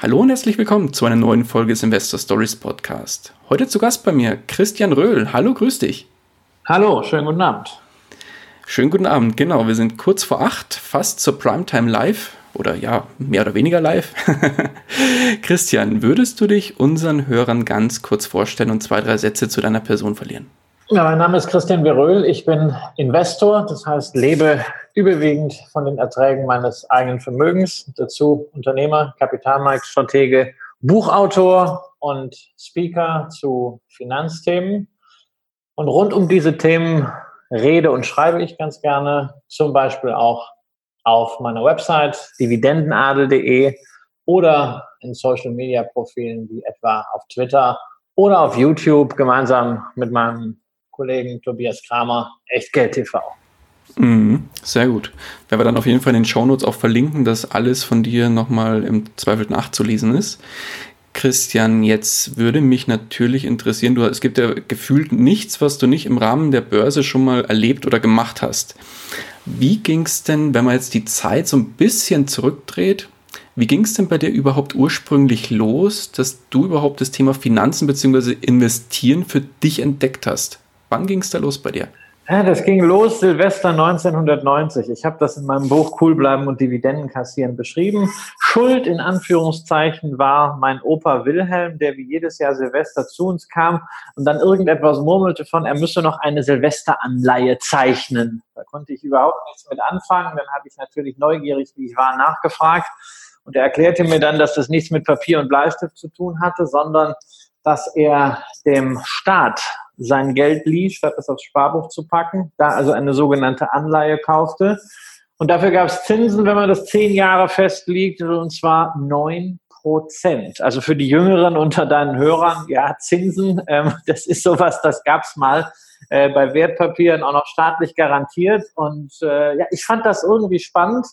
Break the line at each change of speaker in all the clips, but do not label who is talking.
Hallo und herzlich willkommen zu einer neuen Folge des Investor Stories Podcast. Heute zu Gast bei mir Christian Röhl. Hallo, grüß dich.
Hallo, schönen guten Abend.
Schönen guten Abend, genau. Wir sind kurz vor acht, fast zur Primetime Live oder ja, mehr oder weniger live. Christian, würdest du dich unseren Hörern ganz kurz vorstellen und zwei, drei Sätze zu deiner Person verlieren?
Ja, mein Name ist Christian Beröhl. Ich bin Investor, das heißt, lebe überwiegend von den Erträgen meines eigenen Vermögens. Dazu Unternehmer, Kapitalmarktstratege, Buchautor und Speaker zu Finanzthemen. Und rund um diese Themen rede und schreibe ich ganz gerne, zum Beispiel auch auf meiner Website dividendenadel.de oder in Social Media Profilen wie etwa auf Twitter oder auf YouTube gemeinsam mit meinem Kollegen Tobias Kramer, Echtgeld TV.
Mhm, sehr gut. Werden wir dann auf jeden Fall in den Shownotes auch verlinken, dass alles von dir nochmal im Zweifel nachzulesen ist. Christian, jetzt würde mich natürlich interessieren, du, es gibt ja gefühlt nichts, was du nicht im Rahmen der Börse schon mal erlebt oder gemacht hast. Wie ging es denn, wenn man jetzt die Zeit so ein bisschen zurückdreht, wie ging es denn bei dir überhaupt ursprünglich los, dass du überhaupt das Thema Finanzen bzw. Investieren für dich entdeckt hast? Wann ging es da los bei dir?
Ja, das ging los Silvester 1990. Ich habe das in meinem Buch Cool bleiben und Dividenden kassieren beschrieben. Schuld in Anführungszeichen war mein Opa Wilhelm, der wie jedes Jahr Silvester zu uns kam und dann irgendetwas murmelte von, er müsse noch eine Silvesteranleihe zeichnen. Da konnte ich überhaupt nichts mit anfangen. Dann habe ich natürlich neugierig, wie ich war, nachgefragt. Und er erklärte mir dann, dass das nichts mit Papier und Bleistift zu tun hatte, sondern dass er dem Staat sein Geld lieh, statt es aufs Sparbuch zu packen, da also eine sogenannte Anleihe kaufte. Und dafür gab es Zinsen, wenn man das zehn Jahre festlegt, und zwar neun Prozent. Also für die Jüngeren unter deinen Hörern, ja, Zinsen, ähm, das ist sowas, das gab's mal äh, bei Wertpapieren auch noch staatlich garantiert. Und äh, ja, ich fand das irgendwie spannend.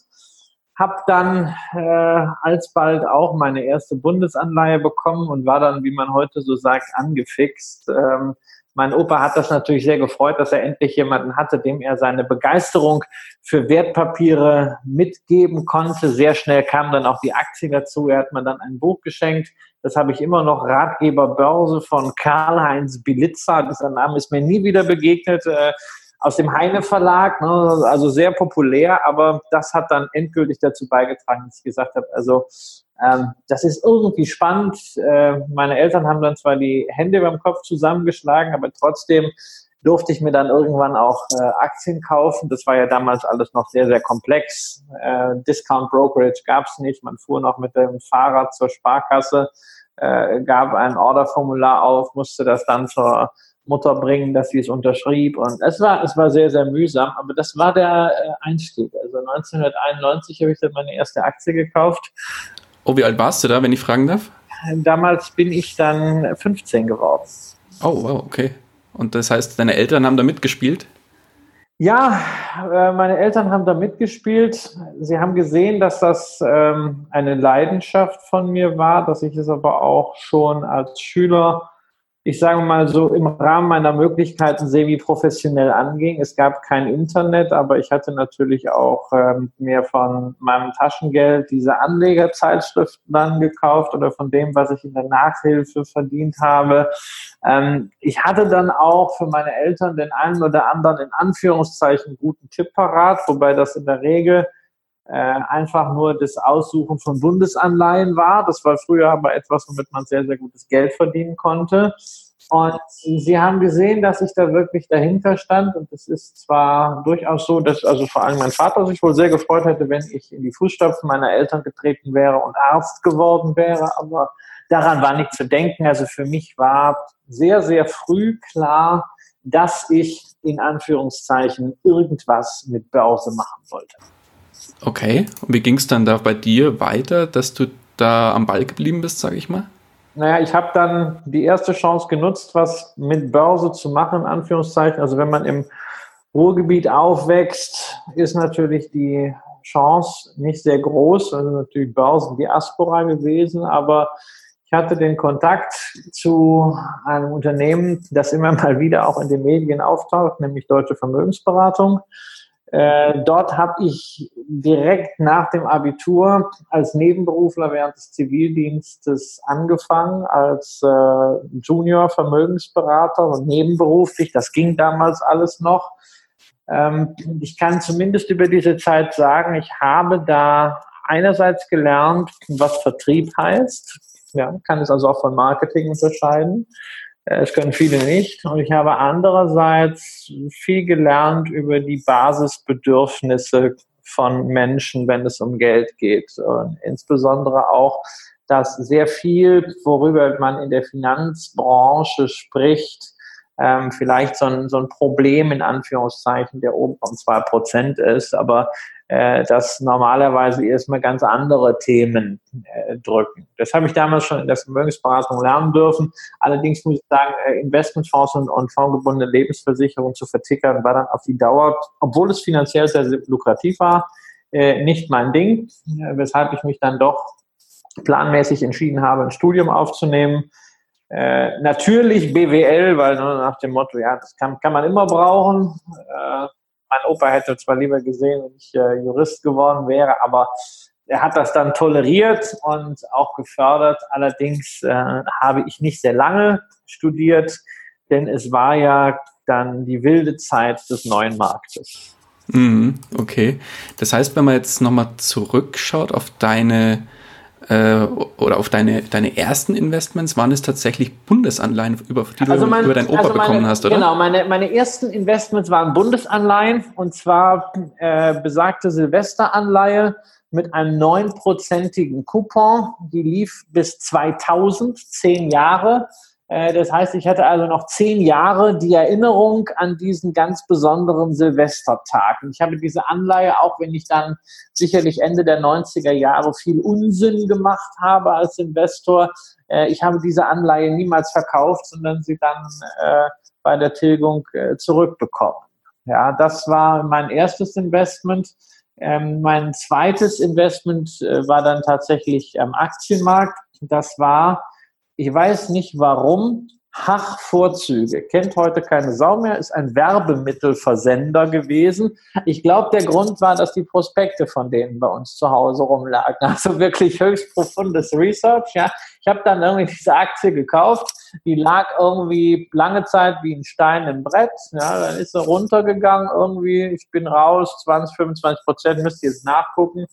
Hab dann äh, alsbald auch meine erste Bundesanleihe bekommen und war dann, wie man heute so sagt, angefixt. Ähm, mein Opa hat das natürlich sehr gefreut, dass er endlich jemanden hatte, dem er seine Begeisterung für Wertpapiere mitgeben konnte. Sehr schnell kam dann auch die Aktie dazu. Er hat mir dann ein Buch geschenkt. Das habe ich immer noch, Ratgeber Börse von Karl-Heinz Bilitzer. Dieser Name ist mir nie wieder begegnet. Äh, aus dem Heine Verlag, ne, also sehr populär, aber das hat dann endgültig dazu beigetragen, dass ich gesagt habe, also ähm, das ist irgendwie spannend. Äh, meine Eltern haben dann zwar die Hände beim Kopf zusammengeschlagen, aber trotzdem durfte ich mir dann irgendwann auch äh, Aktien kaufen. Das war ja damals alles noch sehr, sehr komplex. Äh, Discount Brokerage gab es nicht. Man fuhr noch mit dem Fahrrad zur Sparkasse, äh, gab ein Orderformular auf, musste das dann zur Mutter bringen, dass sie es unterschrieb. Und es war, es war sehr, sehr mühsam, aber das war der äh, Einstieg. Also 1991 habe ich dann meine erste Aktie gekauft.
Oh, wie alt warst du da, wenn ich fragen darf?
Damals bin ich dann 15 geworden.
Oh, wow, okay. Und das heißt, deine Eltern haben da mitgespielt?
Ja, äh, meine Eltern haben da mitgespielt. Sie haben gesehen, dass das ähm, eine Leidenschaft von mir war, dass ich es aber auch schon als Schüler ich sage mal so, im Rahmen meiner Möglichkeiten semi-professionell anging. Es gab kein Internet, aber ich hatte natürlich auch ähm, mir von meinem Taschengeld diese Anlegerzeitschriften dann gekauft oder von dem, was ich in der Nachhilfe verdient habe. Ähm, ich hatte dann auch für meine Eltern den einen oder anderen in Anführungszeichen guten Tipp parat, wobei das in der Regel äh, einfach nur das Aussuchen von Bundesanleihen war. Das war früher aber etwas, womit man sehr, sehr gutes Geld verdienen konnte. Und sie haben gesehen, dass ich da wirklich dahinter stand. Und es ist zwar durchaus so, dass also vor allem mein Vater sich wohl sehr gefreut hätte, wenn ich in die Fußstapfen meiner Eltern getreten wäre und Arzt geworden wäre, aber daran war nicht zu denken. Also für mich war sehr, sehr früh klar, dass ich in Anführungszeichen irgendwas mit Börse machen wollte.
Okay, und wie ging es dann da bei dir weiter, dass du da am Ball geblieben bist, sage ich mal?
Naja, ich habe dann die erste Chance genutzt, was mit Börse zu machen, in Anführungszeichen. Also wenn man im Ruhrgebiet aufwächst, ist natürlich die Chance nicht sehr groß. Also natürlich Börsendiaspora gewesen, aber ich hatte den Kontakt zu einem Unternehmen, das immer mal wieder auch in den Medien auftaucht, nämlich Deutsche Vermögensberatung. Äh, dort habe ich direkt nach dem Abitur als Nebenberufler während des Zivildienstes angefangen, als äh, Junior Vermögensberater und nebenberuflich. Das ging damals alles noch. Ähm, ich kann zumindest über diese Zeit sagen, ich habe da einerseits gelernt, was Vertrieb heißt. Ja, kann es also auch von Marketing unterscheiden. Äh, es können viele nicht. Und ich habe andererseits viel gelernt über die Basisbedürfnisse von Menschen, wenn es um Geld geht. Und insbesondere auch, dass sehr viel, worüber man in der Finanzbranche spricht, ähm, vielleicht so ein, so ein Problem in Anführungszeichen der oben von zwei Prozent ist, aber dass normalerweise erstmal ganz andere Themen äh, drücken. Das habe ich damals schon in der Vermögensberatung lernen dürfen. Allerdings muss ich sagen, äh, Investmentfonds und, und fondgebundene Lebensversicherungen zu vertickern, war dann auf die Dauer, obwohl es finanziell sehr, sehr lukrativ war, äh, nicht mein Ding, äh, weshalb ich mich dann doch planmäßig entschieden habe, ein Studium aufzunehmen. Äh, natürlich BWL, weil nur nach dem Motto, ja, das kann, kann man immer brauchen. Äh, mein Opa hätte zwar lieber gesehen, wenn ich äh, Jurist geworden wäre, aber er hat das dann toleriert und auch gefördert. Allerdings äh, habe ich nicht sehr lange studiert, denn es war ja dann die wilde Zeit des neuen Marktes.
Mhm, okay. Das heißt, wenn man jetzt nochmal zurückschaut auf deine äh, oder auf deine, deine ersten Investments, waren es tatsächlich Bundesanleihen, über, die
also mein,
du über deinen Opa
also meine,
bekommen hast, oder?
Genau, meine, meine ersten Investments waren Bundesanleihen und zwar äh, besagte Silvesteranleihe mit einem neunprozentigen Coupon. Die lief bis 2000, zehn Jahre. Äh, das heißt, ich hatte also noch zehn Jahre die Erinnerung an diesen ganz besonderen Silvestertag. Und ich habe diese Anleihe, auch wenn ich dann sicherlich Ende der 90er Jahre viel Unsinn gemacht habe als Investor, äh, ich habe diese Anleihe niemals verkauft, sondern sie dann äh, bei der Tilgung zurückbekommen. Ja, das war mein erstes Investment. Ähm, mein zweites Investment war dann tatsächlich am Aktienmarkt. Das war ich weiß nicht warum. Hach-Vorzüge. Kennt heute keine Sau mehr, ist ein Werbemittelversender gewesen. Ich glaube, der Grund war, dass die Prospekte von denen bei uns zu Hause rumlagen. Also wirklich höchst profundes Research. Ja. Ich habe dann irgendwie diese Aktie gekauft. Die lag irgendwie lange Zeit wie ein Stein im Brett. Ja, dann ist sie runtergegangen irgendwie. Ich bin raus, 20, 25 Prozent, müsst ihr jetzt nachgucken.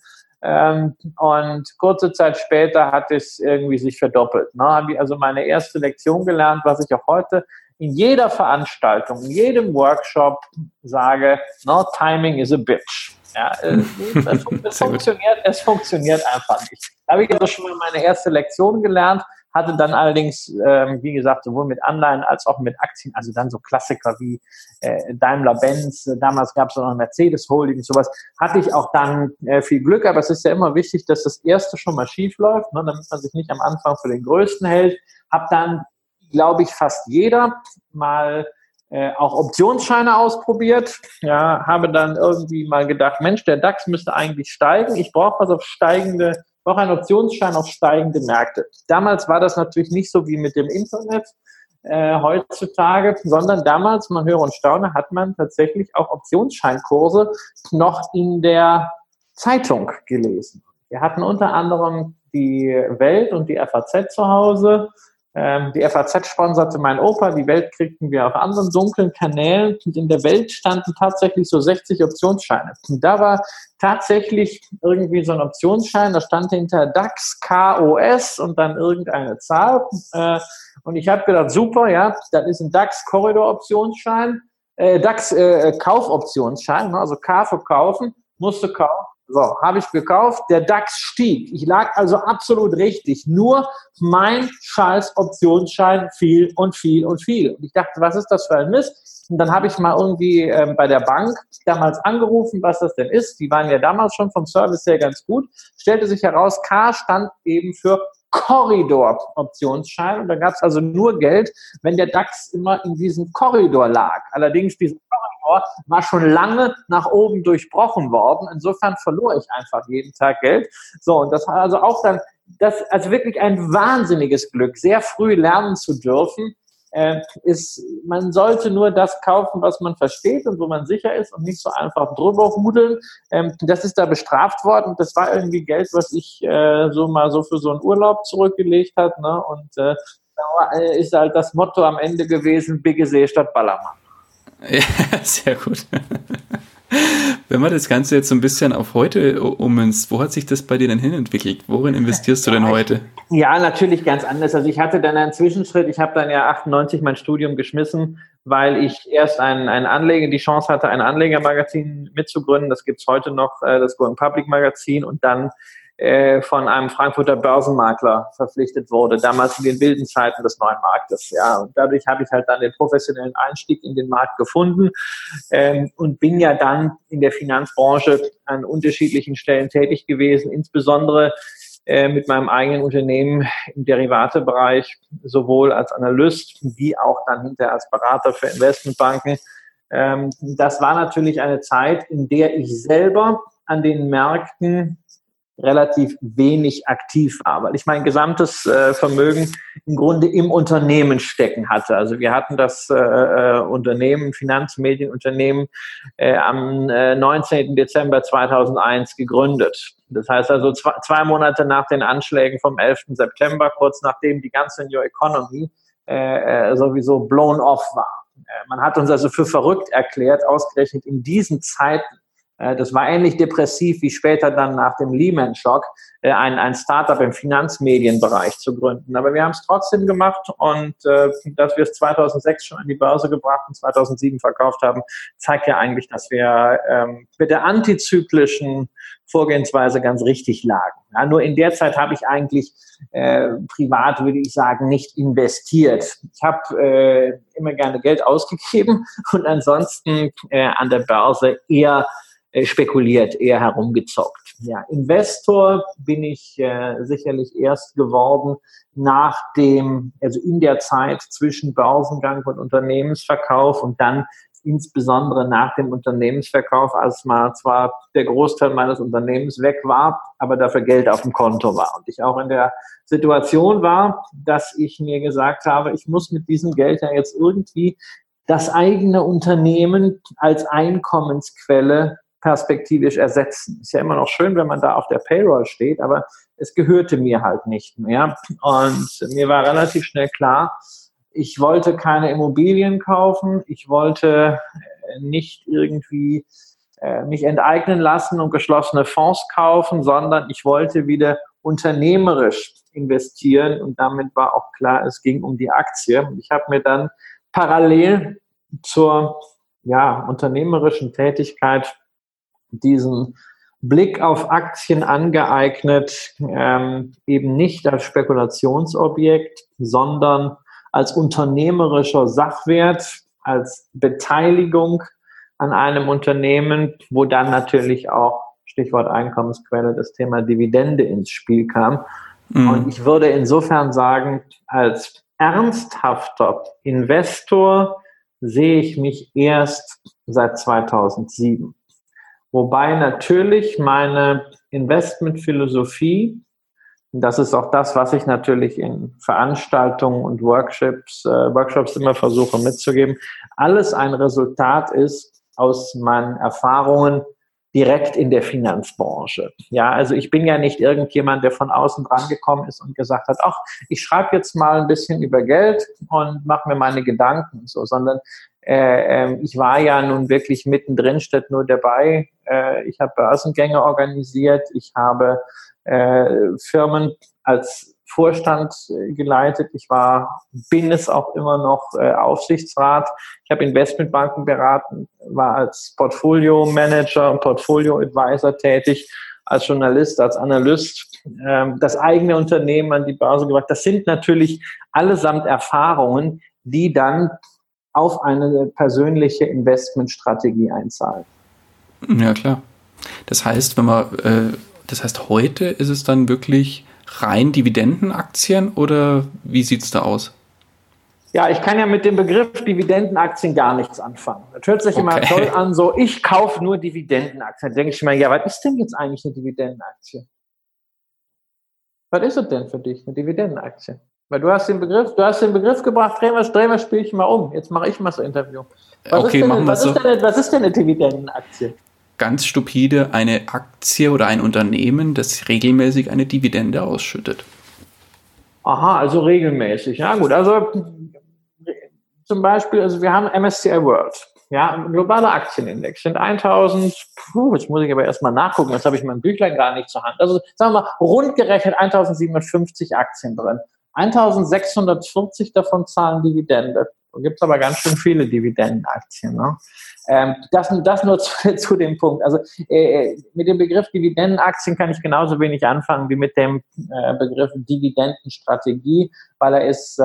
Ähm, und kurze Zeit später hat es irgendwie sich verdoppelt. Ne? Habe ich also meine erste Lektion gelernt, was ich auch heute in jeder Veranstaltung, in jedem Workshop sage, no, timing is a bitch. Ja, äh, es, es funktioniert, es funktioniert einfach nicht. Da habe ich also schon mal meine erste Lektion gelernt hatte dann allerdings, ähm, wie gesagt, sowohl mit Anleihen als auch mit Aktien, also dann so Klassiker wie äh, Daimler-Benz, damals gab es noch Mercedes Holding, sowas, hatte ich auch dann äh, viel Glück, aber es ist ja immer wichtig, dass das erste schon mal schief läuft, ne, damit man sich nicht am Anfang für den Größten hält. Hab dann, glaube ich, fast jeder mal äh, auch Optionsscheine ausprobiert. Ja, habe dann irgendwie mal gedacht, Mensch, der DAX müsste eigentlich steigen. Ich brauche was auf steigende auch ein Optionsschein auf steigende Märkte. Damals war das natürlich nicht so wie mit dem Internet. äh, heutzutage, sondern damals, man höre und staune, hat man tatsächlich auch Optionsscheinkurse noch in der Zeitung gelesen. Wir hatten unter anderem die Welt und die FAZ zu Hause. Ähm, die FAZ sponserte mein Opa, die Welt kriegten wir auf anderen dunklen Kanälen und in der Welt standen tatsächlich so 60 Optionsscheine. Und da war tatsächlich irgendwie so ein Optionsschein, da stand hinter DAX, KOS und dann irgendeine Zahl. Äh, und ich habe gedacht, super, ja, das ist ein DAX-Korridor-Optionsschein, äh, DAX-Kaufoptionsschein, äh, also K für kaufen, musste kaufen. So, habe ich gekauft. Der DAX stieg. Ich lag also absolut richtig. Nur mein scheiß Optionsschein fiel und fiel und fiel. Und ich dachte, was ist das für ein Mist? Und dann habe ich mal irgendwie ähm, bei der Bank damals angerufen, was das denn ist. Die waren ja damals schon vom Service her ganz gut. Stellte sich heraus, K stand eben für Korridor-Optionsschein. Und da gab es also nur Geld, wenn der DAX immer in diesem Korridor lag. Allerdings diesen Korridor war schon lange nach oben durchbrochen worden. Insofern verlor ich einfach jeden Tag Geld. So, und das war also auch dann, das, also wirklich ein wahnsinniges Glück, sehr früh lernen zu dürfen, ist, man sollte nur das kaufen, was man versteht und wo man sicher ist und nicht so einfach drüber hudeln. Ähm, das ist da bestraft worden. Das war irgendwie Geld, was ich äh, so mal so für so einen Urlaub zurückgelegt hat. Ne? Und äh, da ist halt das Motto am Ende gewesen, Bigge See statt Ballermann.
Ja, sehr gut. Wenn man das Ganze jetzt so ein bisschen auf heute ummünzt, wo hat sich das bei dir denn hinentwickelt? Worin investierst du denn heute?
Ja, natürlich ganz anders. Also ich hatte dann einen Zwischenschritt. Ich habe dann ja 98 mein Studium geschmissen, weil ich erst einen, einen Anleger, die Chance hatte, ein Anlegermagazin mitzugründen. Das gibt's heute noch, äh, das Going Public Magazin. Und dann äh, von einem Frankfurter Börsenmakler verpflichtet wurde, damals in den wilden Zeiten des neuen Marktes. Ja, und dadurch habe ich halt dann den professionellen Einstieg in den Markt gefunden ähm, und bin ja dann in der Finanzbranche an unterschiedlichen Stellen tätig gewesen, insbesondere äh, mit meinem eigenen Unternehmen im Derivatebereich, sowohl als Analyst wie auch dann hinterher als Berater für Investmentbanken. Ähm, das war natürlich eine Zeit, in der ich selber an den Märkten relativ wenig aktiv war, weil ich mein gesamtes äh, Vermögen im Grunde im Unternehmen stecken hatte. Also wir hatten das äh, äh Unternehmen, Finanzmedienunternehmen, äh, am äh, 19. Dezember 2001 gegründet. Das heißt also zwei, zwei, Monate nach den Anschlägen vom 11. September, kurz nachdem die ganze New Economy äh, äh sowieso blown off war. Man hat uns also für verrückt erklärt, ausgerechnet in diesen Zeiten äh, das war ähnlich depressiv wie später dann nach dem Lehman-Schock äh, ein, ein Startup im Finanzmedienbereich zu gründen. Aber wir haben es trotzdem gemacht und äh, dass wir es 2006 schon an die Börse gebracht und 2007 verkauft haben, zeigt ja eigentlich, dass wir ähm, mit der antizyklischen Vorgehensweise ganz richtig lagen. Ja, nur in der Zeit habe ich eigentlich äh, privat, würde ich sagen, nicht investiert. Ich habe äh, immer gerne Geld ausgegeben und ansonsten äh, an der Börse eher äh, spekuliert, eher herumgezockt. Ja, Investor bin ich äh, sicherlich erst geworden nach dem, also in der Zeit zwischen Börsengang und Unternehmensverkauf und dann insbesondere nach dem Unternehmensverkauf, als mal zwar der Großteil meines Unternehmens weg war, aber dafür Geld auf dem Konto war. Und ich auch in der Situation war, dass ich mir gesagt habe, ich muss mit diesem Geld ja jetzt irgendwie das eigene Unternehmen als Einkommensquelle perspektivisch ersetzen. Ist ja immer noch schön, wenn man da auf der Payroll steht, aber es gehörte mir halt nicht mehr. Und mir war relativ schnell klar, ich wollte keine Immobilien kaufen, ich wollte äh, nicht irgendwie äh, mich enteignen lassen und geschlossene Fonds kaufen, sondern ich wollte wieder unternehmerisch investieren und damit war auch klar, es ging um die Aktie. Ich habe mir dann parallel zur ja, unternehmerischen Tätigkeit diesen Blick auf Aktien angeeignet, ähm, eben nicht als Spekulationsobjekt, sondern als unternehmerischer Sachwert, als Beteiligung an einem Unternehmen, wo dann natürlich auch Stichwort Einkommensquelle das Thema Dividende ins Spiel kam. Mhm. Und ich würde insofern sagen, als ernsthafter Investor sehe ich mich erst seit 2007. Wobei natürlich meine Investmentphilosophie das ist auch das, was ich natürlich in Veranstaltungen und Workshops, äh, Workshops immer versuche mitzugeben. Alles ein Resultat ist aus meinen Erfahrungen direkt in der Finanzbranche. Ja, also ich bin ja nicht irgendjemand, der von außen dran gekommen ist und gesagt hat, ach, ich schreibe jetzt mal ein bisschen über Geld und mache mir meine Gedanken so, sondern äh, ähm, ich war ja nun wirklich mittendrin, statt nur dabei. Äh, ich habe Börsengänge organisiert, ich habe äh, Firmen als Vorstand äh, geleitet. Ich war, bin es auch immer noch äh, Aufsichtsrat. Ich habe Investmentbanken beraten, war als Portfolio Manager und Portfolio Advisor tätig, als Journalist, als Analyst, ähm, das eigene Unternehmen an die Börse gebracht. Das sind natürlich allesamt Erfahrungen, die dann auf eine persönliche Investmentstrategie einzahlen.
Ja, klar. Das heißt, wenn man, äh, das heißt, heute ist es dann wirklich rein Dividendenaktien oder wie sieht es da aus?
Ja, ich kann ja mit dem Begriff Dividendenaktien gar nichts anfangen. Das hört sich okay. immer toll an, so ich kaufe nur Dividendenaktien. Da denke ich mir, ja, was ist denn jetzt eigentlich eine Dividendenaktie? Was ist es denn für dich, eine Dividendenaktie? Weil du hast den Begriff, du hast den Begriff gebracht, drehen wir, drehen wir das Spielchen mal um. Jetzt mache ich mal so ein Interview.
Was okay, machen wir so.
Denn, was ist denn eine Dividendenaktie?
Ganz stupide eine Aktie oder ein Unternehmen, das regelmäßig eine Dividende ausschüttet.
Aha, also regelmäßig. Ja gut, also zum Beispiel, also wir haben MSCI World. Ja, ein globaler Aktienindex sind 1000, puh, jetzt muss ich aber erstmal nachgucken, das habe ich in meinem Büchlein gar nicht zur Hand. Also sagen wir mal, rund gerechnet 1750 Aktien drin. 1640 davon zahlen Dividende. Da gibt es aber ganz schön viele Dividendenaktien. Ne? Ähm, das, das nur zu, zu, dem Punkt. Also äh, mit dem Begriff Dividendenaktien kann ich genauso wenig anfangen wie mit dem äh, Begriff Dividendenstrategie, weil er ist äh,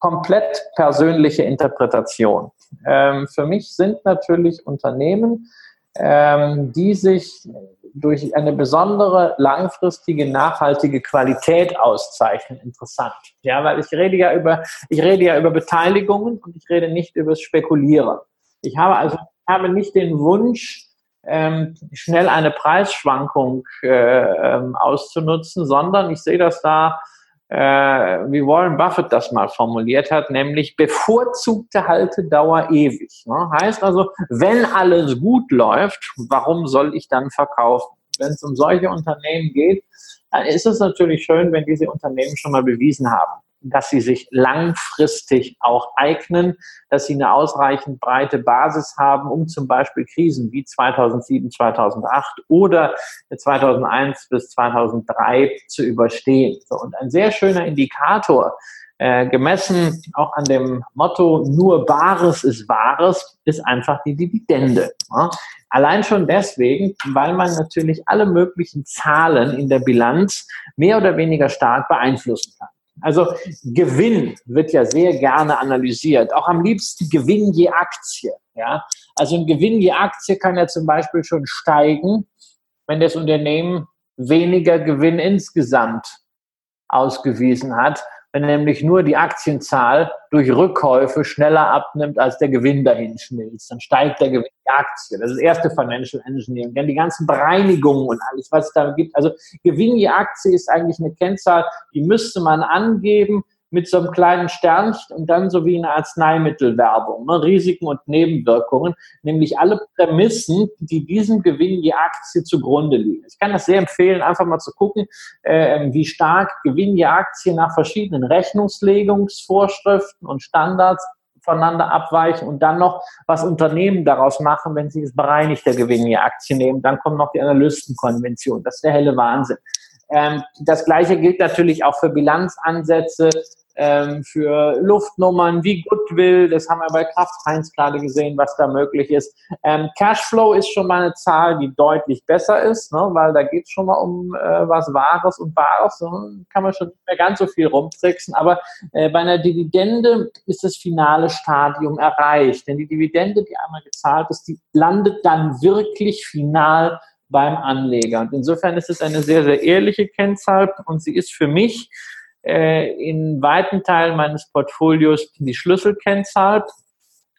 komplett persönliche Interpretation. Ähm, für mich sind natürlich Unternehmen, ähm, die sich durch eine besondere langfristige nachhaltige Qualität auszeichnen interessant. Ja, weil ich rede ja über ich rede ja über Beteiligungen und ich rede nicht über das Spekulieren. Ich habe also ich habe nicht den Wunsch ähm, schnell eine Preisschwankung äh, ähm, auszunutzen, sondern ich sehe das da wie Warren Buffett das mal formuliert hat, nämlich bevorzugte Haltedauer ewig. Ne? Heißt also, wenn alles gut läuft, warum soll ich dann verkaufen? Wenn es um solche Unternehmen geht, dann ist es natürlich schön, wenn diese Unternehmen schon mal bewiesen haben, dass sie sich langfristig auch eignen, dass sie eine ausreichend breite Basis haben, um zum Beispiel Krisen wie 2007, 2008 oder 2001 bis 2003 zu überstehen. Und ein sehr schöner Indikator, äh, gemessen auch an dem Motto, nur Bares ist Wahres, ist einfach die Dividende. Ja? Allein schon deswegen, weil man natürlich alle möglichen Zahlen in der Bilanz mehr oder weniger stark beeinflussen kann. Also Gewinn wird ja sehr gerne analysiert. Auch am liebsten Gewinn je Aktie. Ja? Also ein Gewinn je Aktie kann ja zum Beispiel schon steigen, wenn das Unternehmen weniger Gewinn insgesamt ausgewiesen hat, wenn nämlich nur die Aktienzahl durch Rückkäufe schneller abnimmt, als der Gewinn dahin schmilzt. Dann steigt der Gewinn der Aktie. Das ist das erste Financial Engineering. Dann die ganzen Bereinigungen und alles, was es da gibt. Also Gewinn je Aktie ist eigentlich eine Kennzahl, die müsste man angeben, mit so einem kleinen Sternchen und dann so wie eine Arzneimittelwerbung, ne? Risiken und Nebenwirkungen, nämlich alle Prämissen, die diesem Gewinn je Aktie zugrunde liegen. Ich kann das sehr empfehlen, einfach mal zu gucken, äh, wie stark Gewinn je Aktie nach verschiedenen Rechnungslegungsvorschriften und Standards voneinander abweichen und dann noch, was Unternehmen daraus machen, wenn sie es bereinigter Gewinn je Aktie nehmen. Dann kommt noch die Analystenkonvention. Das ist der helle Wahnsinn. Ähm, das Gleiche gilt natürlich auch für Bilanzansätze, ähm, für Luftnummern wie Goodwill. Das haben wir bei Kraft Heinz gerade gesehen, was da möglich ist. Ähm, Cashflow ist schon mal eine Zahl, die deutlich besser ist, ne, weil da geht es schon mal um äh, was Wahres und Bares. So kann man schon nicht mehr ganz so viel rumtricksen. Aber äh, bei einer Dividende ist das finale Stadium erreicht. Denn die Dividende, die einmal gezahlt ist, die landet dann wirklich final beim Anleger. Und insofern ist es eine sehr, sehr ehrliche Kennzahl und sie ist für mich äh, in weiten Teilen meines Portfolios die Schlüsselkennzahl,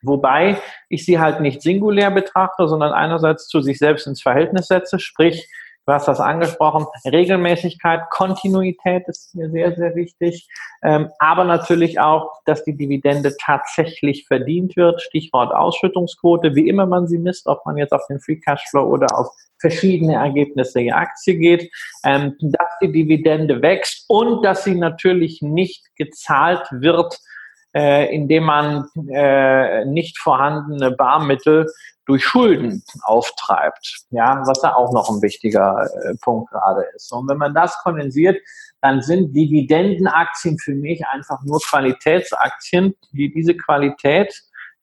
wobei ich sie halt nicht singulär betrachte, sondern einerseits zu sich selbst ins Verhältnis setze, sprich Du hast das angesprochen. Regelmäßigkeit, Kontinuität ist mir sehr, sehr wichtig. Ähm, aber natürlich auch, dass die Dividende tatsächlich verdient wird. Stichwort Ausschüttungsquote, wie immer man sie misst, ob man jetzt auf den Free Cashflow oder auf verschiedene Ergebnisse der Aktie geht, ähm, dass die Dividende wächst und dass sie natürlich nicht gezahlt wird, äh, indem man äh, nicht vorhandene Barmittel durch Schulden auftreibt, ja, was da auch noch ein wichtiger äh, Punkt gerade ist. Und wenn man das kondensiert, dann sind Dividendenaktien für mich einfach nur Qualitätsaktien, die diese Qualität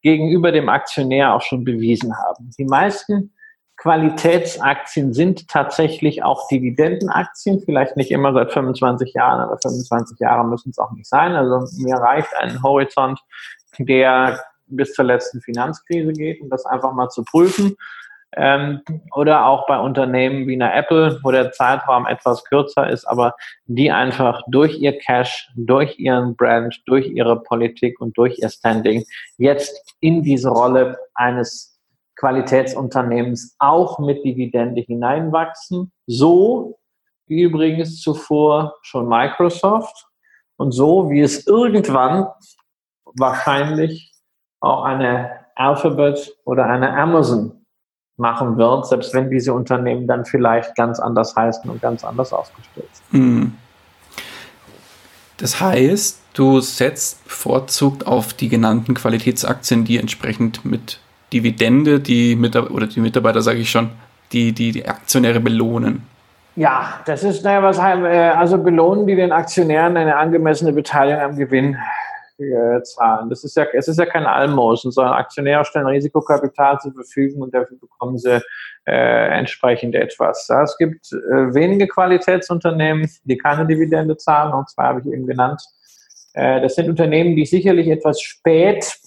gegenüber dem Aktionär auch schon bewiesen haben. Die meisten Qualitätsaktien sind tatsächlich auch Dividendenaktien, vielleicht nicht immer seit 25 Jahren, aber 25 Jahre müssen es auch nicht sein. Also mir reicht ein Horizont, der bis zur letzten Finanzkrise geht, um das einfach mal zu prüfen. Ähm, oder auch bei Unternehmen wie einer Apple, wo der Zeitraum etwas kürzer ist, aber die einfach durch ihr Cash, durch ihren Brand, durch ihre Politik und durch ihr Standing jetzt in diese Rolle eines Qualitätsunternehmens auch mit Dividende hineinwachsen. So wie übrigens zuvor schon Microsoft und so wie es irgendwann wahrscheinlich auch eine Alphabet oder eine Amazon machen wird, selbst wenn diese Unternehmen dann vielleicht ganz anders heißen und ganz anders aufgestellt sind. Hm.
Das heißt, du setzt bevorzugt auf die genannten Qualitätsaktien, die entsprechend mit Dividende die Mitarbeiter, oder die Mitarbeiter, sage ich schon, die, die, die Aktionäre belohnen.
Ja, das ist, naja, was halt, also belohnen die den Aktionären eine angemessene Beteiligung am Gewinn äh, zahlen. Das ist ja, es ist ja kein Almosen, sondern Aktionäre stellen Risikokapital zur Verfügung und dafür bekommen sie äh, entsprechend etwas. Ja, es gibt äh, wenige Qualitätsunternehmen, die keine Dividende zahlen, und zwar habe ich eben genannt. Äh, das sind Unternehmen, die sicherlich etwas spät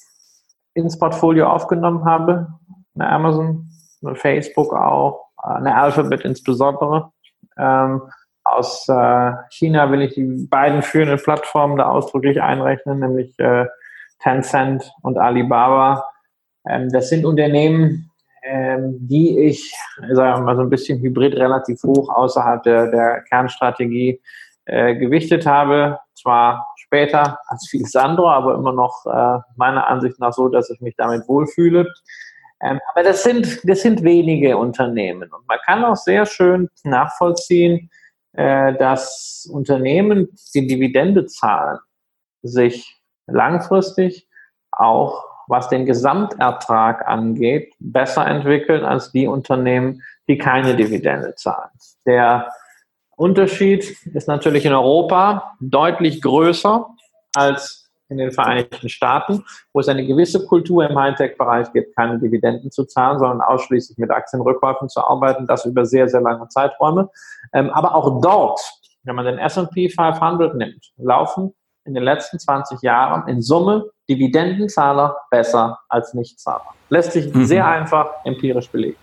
ins Portfolio aufgenommen habe. Eine Amazon, eine Facebook auch, eine Alphabet insbesondere. Ähm, aus äh, China will ich die beiden führenden Plattformen da ausdrücklich einrechnen, nämlich äh, Tencent und Alibaba. Ähm, das sind Unternehmen, ähm, die ich, sagen wir mal, so ein bisschen hybrid relativ hoch außerhalb der, der Kernstrategie äh, gewichtet habe. Zwar später als viel Sandro, aber immer noch äh, meiner Ansicht nach so, dass ich mich damit wohlfühle. Ähm, aber das sind, das sind wenige Unternehmen. Und man kann auch sehr schön nachvollziehen, äh, dass Unternehmen, die Dividende zahlen, sich langfristig auch was den Gesamtertrag angeht, besser entwickeln als die Unternehmen, die keine Dividende zahlen. Der Unterschied ist natürlich in Europa deutlich größer als in den Vereinigten Staaten, wo es eine gewisse Kultur im Hightech-Bereich gibt, keine Dividenden zu zahlen, sondern ausschließlich mit Aktienrückkäufen zu arbeiten, das über sehr, sehr lange Zeiträume. Ähm, aber auch dort, wenn man den S&P 500 nimmt, laufen in den letzten 20 Jahren in Summe Dividendenzahler besser als Nichtzahler. Lässt sich mhm. sehr einfach empirisch belegen.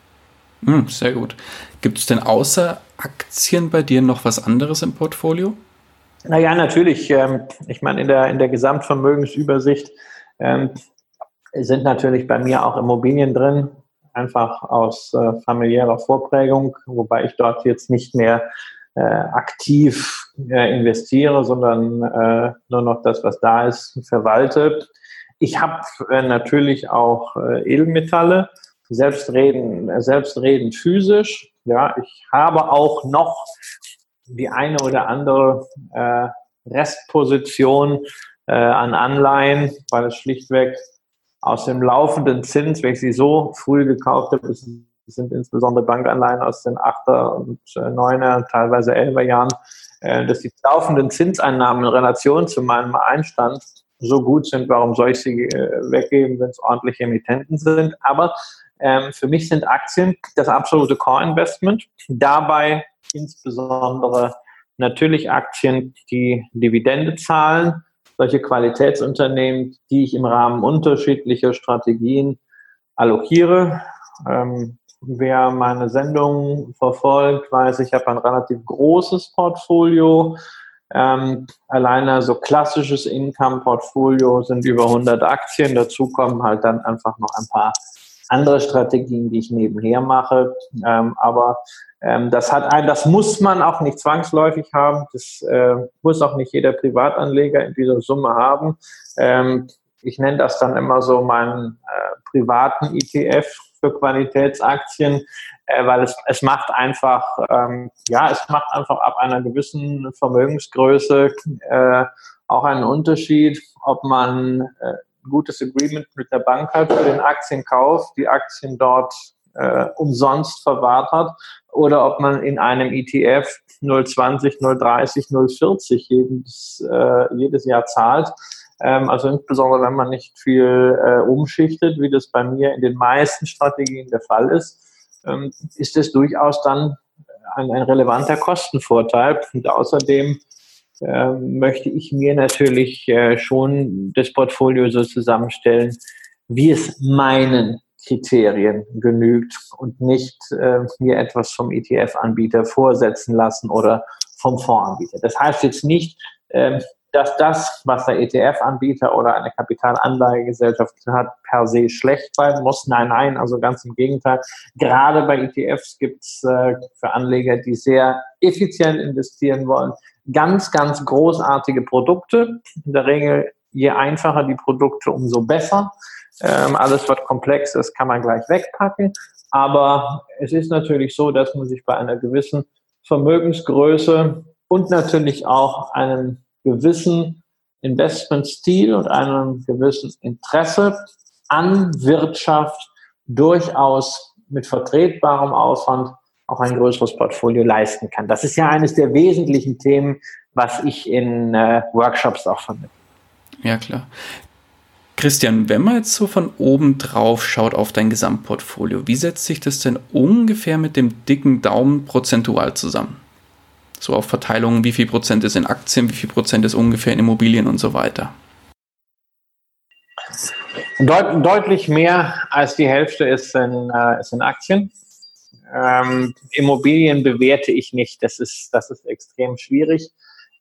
Mhm, sehr gut. Gibt es denn außer Aktien bei dir noch was anderes im Portfolio?
Naja, natürlich. Ähm, ich meine, in der, in der Gesamtvermögensübersicht ähm, sind natürlich bei mir auch Immobilien drin, einfach aus äh, familiärer Vorprägung, wobei ich dort jetzt nicht mehr äh, aktiv äh, investiere, sondern äh, nur noch das, was da ist, verwaltet. Ich habe äh, natürlich auch äh, Edelmetalle, selbstredend, selbstredend physisch. Ja, ich habe auch noch die eine oder andere äh, Restposition äh, an Anleihen, weil es schlichtweg aus dem laufenden Zins, wenn ich sie so früh gekauft habe, sind insbesondere Bankanleihen aus den 8er und 9er, teilweise 11er Jahren, äh, dass die laufenden Zinseinnahmen in Relation zu meinem Einstand so gut sind, warum soll ich sie äh, weggeben, wenn es ordentliche Emittenten sind. Aber ähm, für mich sind Aktien das absolute Core-Investment. Dabei insbesondere natürlich Aktien, die Dividende zahlen, solche Qualitätsunternehmen, die ich im Rahmen unterschiedlicher Strategien allokiere. Ähm, wer meine Sendung verfolgt, weiß, ich habe ein relativ großes Portfolio. Ähm, alleine so klassisches Income-Portfolio sind über 100 Aktien. Dazu kommen halt dann einfach noch ein paar andere Strategien, die ich nebenher mache. Ähm, aber ähm, das hat ein, das muss man auch nicht zwangsläufig haben. Das äh, muss auch nicht jeder Privatanleger in dieser Summe haben. Ähm, ich nenne das dann immer so meinen äh, privaten ETF für Qualitätsaktien, äh, weil es, es macht einfach, ähm, ja, es macht einfach ab einer gewissen Vermögensgröße äh, auch einen Unterschied, ob man äh, gutes Agreement mit der Bank hat für den Aktienkauf, die Aktien dort äh, umsonst verwahrt hat, oder ob man in einem ETF 020, 030, 040 jedes, äh, jedes Jahr zahlt. Ähm, also insbesondere, wenn man nicht viel äh, umschichtet, wie das bei mir in den meisten Strategien der Fall ist, ähm, ist es durchaus dann ein, ein relevanter Kostenvorteil. Und außerdem möchte ich mir natürlich äh, schon das Portfolio so zusammenstellen, wie es meinen Kriterien genügt und nicht äh, mir etwas vom ETF-Anbieter vorsetzen lassen oder vom Fondsanbieter. Das heißt jetzt nicht, äh, dass das, was der ETF-Anbieter oder eine Kapitalanlagegesellschaft hat, per se schlecht sein muss. Nein, nein, also ganz im Gegenteil. Gerade bei ETFs gibt es äh, für Anleger, die sehr effizient investieren wollen, ganz, ganz großartige Produkte. In der Regel, je einfacher die Produkte, umso besser. Ähm, alles, was komplex ist, kann man gleich wegpacken. Aber es ist natürlich so, dass man sich bei einer gewissen Vermögensgröße und natürlich auch einem gewissen Investmentstil und einem gewissen Interesse an Wirtschaft durchaus mit vertretbarem Aufwand auch ein größeres Portfolio leisten kann. Das ist ja eines der wesentlichen Themen, was ich in äh, Workshops auch vermittle.
Ja, klar. Christian, wenn man jetzt so von oben drauf schaut auf dein Gesamtportfolio, wie setzt sich das denn ungefähr mit dem dicken Daumen prozentual zusammen? So auf Verteilung, wie viel Prozent ist in Aktien, wie viel Prozent ist ungefähr in Immobilien und so weiter.
Deut deutlich mehr als die Hälfte ist in, äh, ist in Aktien. Ähm, Immobilien bewerte ich nicht. Das ist, das ist extrem schwierig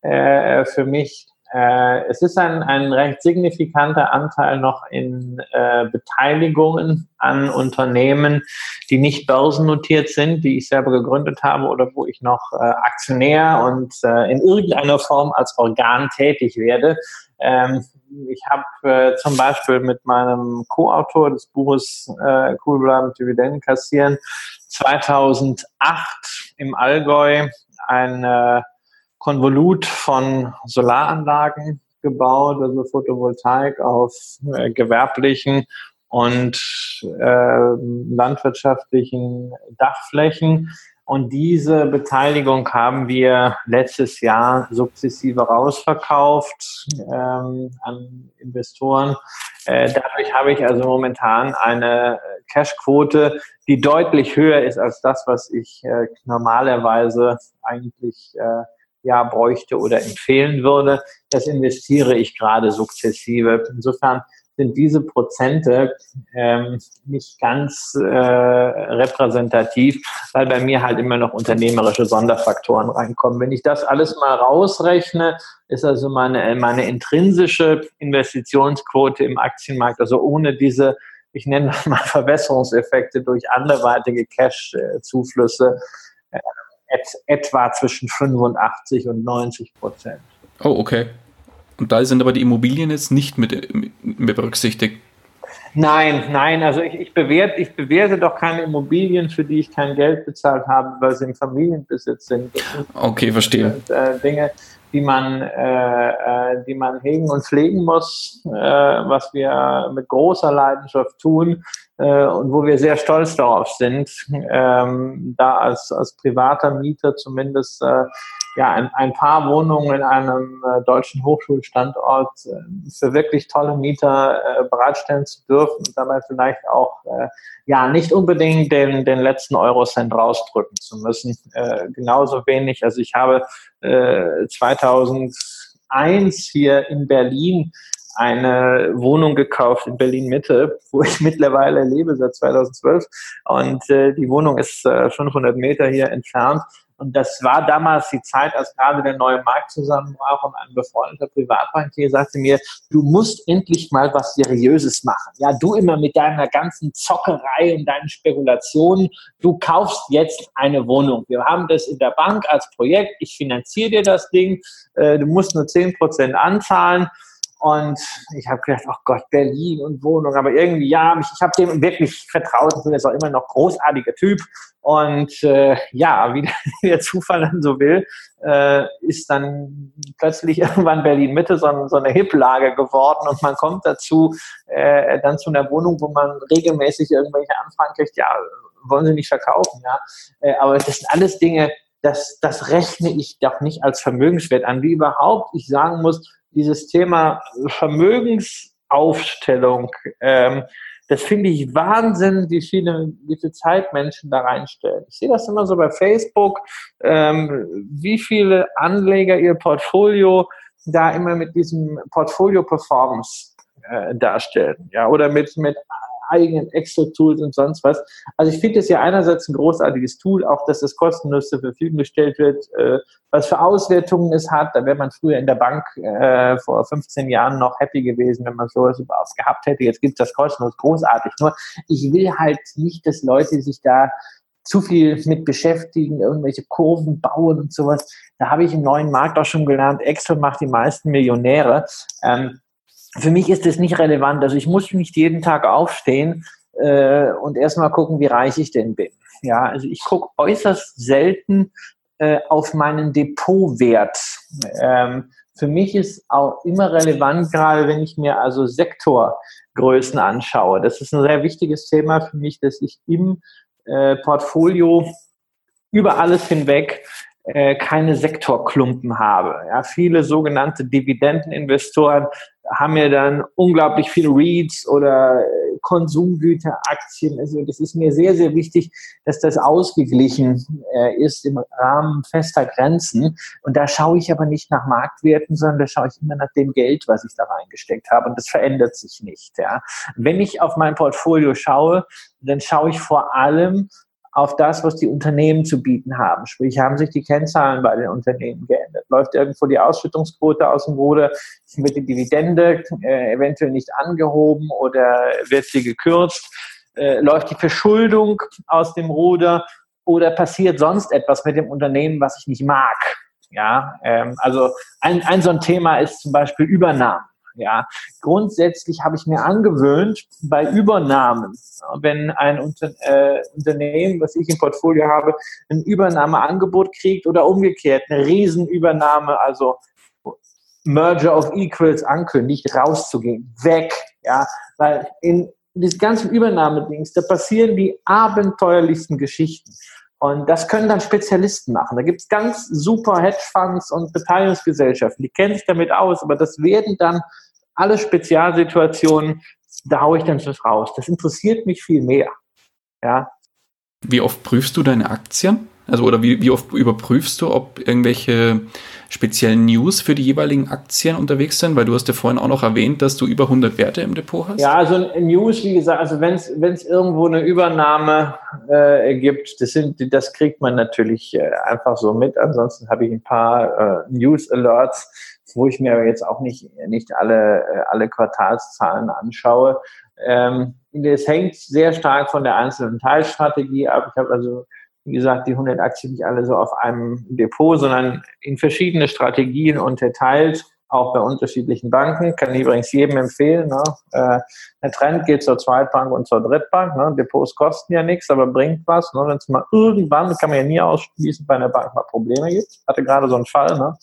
äh, für mich. Äh, es ist ein, ein recht signifikanter Anteil noch in äh, Beteiligungen an Unternehmen, die nicht börsennotiert sind, die ich selber gegründet habe oder wo ich noch äh, Aktionär und äh, in irgendeiner Form als Organ tätig werde. Ähm, ich habe äh, zum Beispiel mit meinem Co-Autor des Buches äh, Cool bleiben, Dividenden kassieren 2008 im Allgäu ein äh, Konvolut von Solaranlagen gebaut, also Photovoltaik auf äh, gewerblichen und äh, landwirtschaftlichen Dachflächen. Und diese Beteiligung haben wir letztes Jahr sukzessive rausverkauft ähm, an Investoren. Äh, dadurch habe ich also momentan eine Cashquote, die deutlich höher ist als das, was ich äh, normalerweise eigentlich äh, ja bräuchte oder empfehlen würde. Das investiere ich gerade sukzessive. Insofern sind diese Prozente ähm, nicht ganz äh, repräsentativ, weil bei mir halt immer noch unternehmerische Sonderfaktoren reinkommen. Wenn ich das alles mal rausrechne, ist also meine, meine intrinsische Investitionsquote im Aktienmarkt, also ohne diese, ich nenne das mal Verbesserungseffekte durch anderweitige Cash-Zuflüsse, äh, et, etwa zwischen 85 und 90 Prozent.
Oh, okay. Und da sind aber die Immobilien jetzt nicht mit, mit berücksichtigt.
Nein, nein, also ich, ich, bewerte, ich bewerte doch keine Immobilien, für die ich kein Geld bezahlt habe, weil sie im Familienbesitz sind.
Okay, verstehe.
Sind, äh, Dinge, die man, äh, äh, die man hegen und pflegen muss, äh, was wir mit großer Leidenschaft tun äh, und wo wir sehr stolz darauf sind, ähm, da als, als privater Mieter zumindest äh, ja, ein, ein paar Wohnungen in einem äh, deutschen Hochschulstandort äh, für wirklich tolle Mieter äh, bereitstellen zu dürfen und dabei vielleicht auch äh, ja nicht unbedingt den, den letzten Eurocent rausdrücken zu müssen. Äh, genauso wenig. Also ich habe äh, 2001 hier in Berlin eine Wohnung gekauft in Berlin Mitte, wo ich mittlerweile lebe seit 2012 und äh, die Wohnung ist äh, 500 Meter hier entfernt Und das war damals die Zeit, als gerade der neue Markt zusammenbrach und ein befreundeter Privatbankier sagte mir, du musst endlich mal was Seriöses machen. Ja, du immer mit deiner ganzen Zockerei und deinen Spekulationen, du kaufst jetzt eine Wohnung. Wir haben das in der Bank als Projekt, ich finanziere dir das Ding, äh, du musst nur zehn Prozent anzahlen und ich habe gedacht, oh Gott, Berlin und Wohnung. Aber irgendwie, ja, ich, habe dem wirklich vertraut. Ich bin jetzt auch immer noch großartiger Typ. Und äh, ja, wie der, wie der Zufall dann so will, äh, ist dann plötzlich irgendwann Berlin-Mitte so, so eine Hip-Lage geworden. Und man kommt dazu, äh, dann zu einer Wohnung, wo man regelmäßig irgendwelche Anfragen kriegt, ja, wollen Sie nicht verkaufen, ja. Äh, aber das sind alles Dinge, das, das rechne ich doch nicht als Vermögenswert an. Wie überhaupt ich sagen muss, dieses Thema Vermögensaufstellung, ähm, das finde ich Wahnsinn, wie viele, wie viel Zeit Menschen da reinstellen. Ich sehe das immer so bei Facebook, ähm, wie viele Anleger ihr Portfolio da immer mit diesem Portfolio Performance äh, darstellen, ja, oder mit, mit eigenen Excel-Tools und sonst was. Also ich finde es ja einerseits ein großartiges Tool, auch dass das kostenlos zur Verfügung gestellt wird, äh, was für Auswertungen es hat. Da wäre man früher in der Bank äh, vor 15 Jahren noch happy gewesen, wenn man sowas überhaupt gehabt hätte. Jetzt gibt es das kostenlos, großartig. Nur ich will halt nicht, dass Leute sich da zu viel mit beschäftigen, irgendwelche Kurven bauen und sowas. Da habe ich im neuen Markt auch schon gelernt, Excel macht die meisten Millionäre. Ähm, für mich ist das nicht relevant. Also ich muss nicht jeden Tag aufstehen äh, und erstmal gucken, wie reich ich denn bin. Ja, also ich gucke äußerst selten äh, auf meinen Depotwert. Ähm, für mich ist auch immer relevant, gerade wenn ich mir also Sektorgrößen anschaue. Das ist ein sehr wichtiges Thema für mich, dass ich im äh, Portfolio über alles hinweg äh, keine Sektorklumpen habe. Ja, viele sogenannte Dividendeninvestoren haben ja dann unglaublich viele REITs oder Konsumgüteraktien. Also das ist mir sehr, sehr wichtig, dass das ausgeglichen äh, ist im Rahmen fester Grenzen. Und da schaue ich aber nicht nach Marktwerten, sondern da schaue ich immer nach dem Geld, was ich da reingesteckt habe. Und das verändert sich nicht. Ja. Wenn ich auf mein Portfolio schaue, dann schaue ich vor allem auf das, was die Unternehmen zu bieten haben. Sprich, haben sich die Kennzahlen bei den Unternehmen geändert? Läuft irgendwo die Ausschüttungsquote aus dem Ruder? Wird die Dividende äh, eventuell nicht angehoben oder wird sie gekürzt? Äh, läuft die Verschuldung aus dem Ruder oder passiert sonst etwas mit dem Unternehmen, was ich nicht mag? Ja, ähm, also ein, ein so ein Thema ist zum Beispiel Übernahmen. Ja, grundsätzlich habe ich mir angewöhnt, bei Übernahmen, wenn ein Unter äh, Unternehmen, was ich im Portfolio habe, ein Übernahmeangebot kriegt oder umgekehrt eine Riesenübernahme, also Merger of Equals ankündigt, rauszugehen, weg, ja, weil in diesem ganzen Übernahmedings, da passieren die abenteuerlichsten Geschichten. Und das können dann Spezialisten machen. Da gibt es ganz super Hedgefonds und Beteiligungsgesellschaften, die kennen sich damit aus, aber das werden dann alle Spezialsituationen, da haue ich dann was raus. Das interessiert mich viel mehr. Ja.
Wie oft prüfst du deine Aktien? Also oder wie, wie oft überprüfst du, ob irgendwelche speziellen News für die jeweiligen Aktien unterwegs sind? Weil du hast ja vorhin auch noch erwähnt, dass du über 100 Werte im Depot hast.
Ja, also News, wie gesagt, also wenn es irgendwo eine Übernahme äh, gibt, das, sind, das kriegt man natürlich äh, einfach so mit. Ansonsten habe ich ein paar äh, News-Alerts, wo ich mir jetzt auch nicht, nicht alle, äh, alle Quartalszahlen anschaue. Ähm, das hängt sehr stark von der einzelnen Teilstrategie ab. Ich habe also, wie gesagt, die 100 Aktien nicht alle so auf einem Depot, sondern in verschiedene Strategien unterteilt, auch bei unterschiedlichen Banken. Kann ich übrigens jedem empfehlen. Ne? Äh, der Trend geht zur Zweitbank und zur Drittbank. Ne? Depots kosten ja nichts, aber bringt was. Ne? Wenn es mal irgendwann, kann man ja nie ausschließen, bei einer Bank mal Probleme gibt. Hatte gerade so einen Fall. Ne?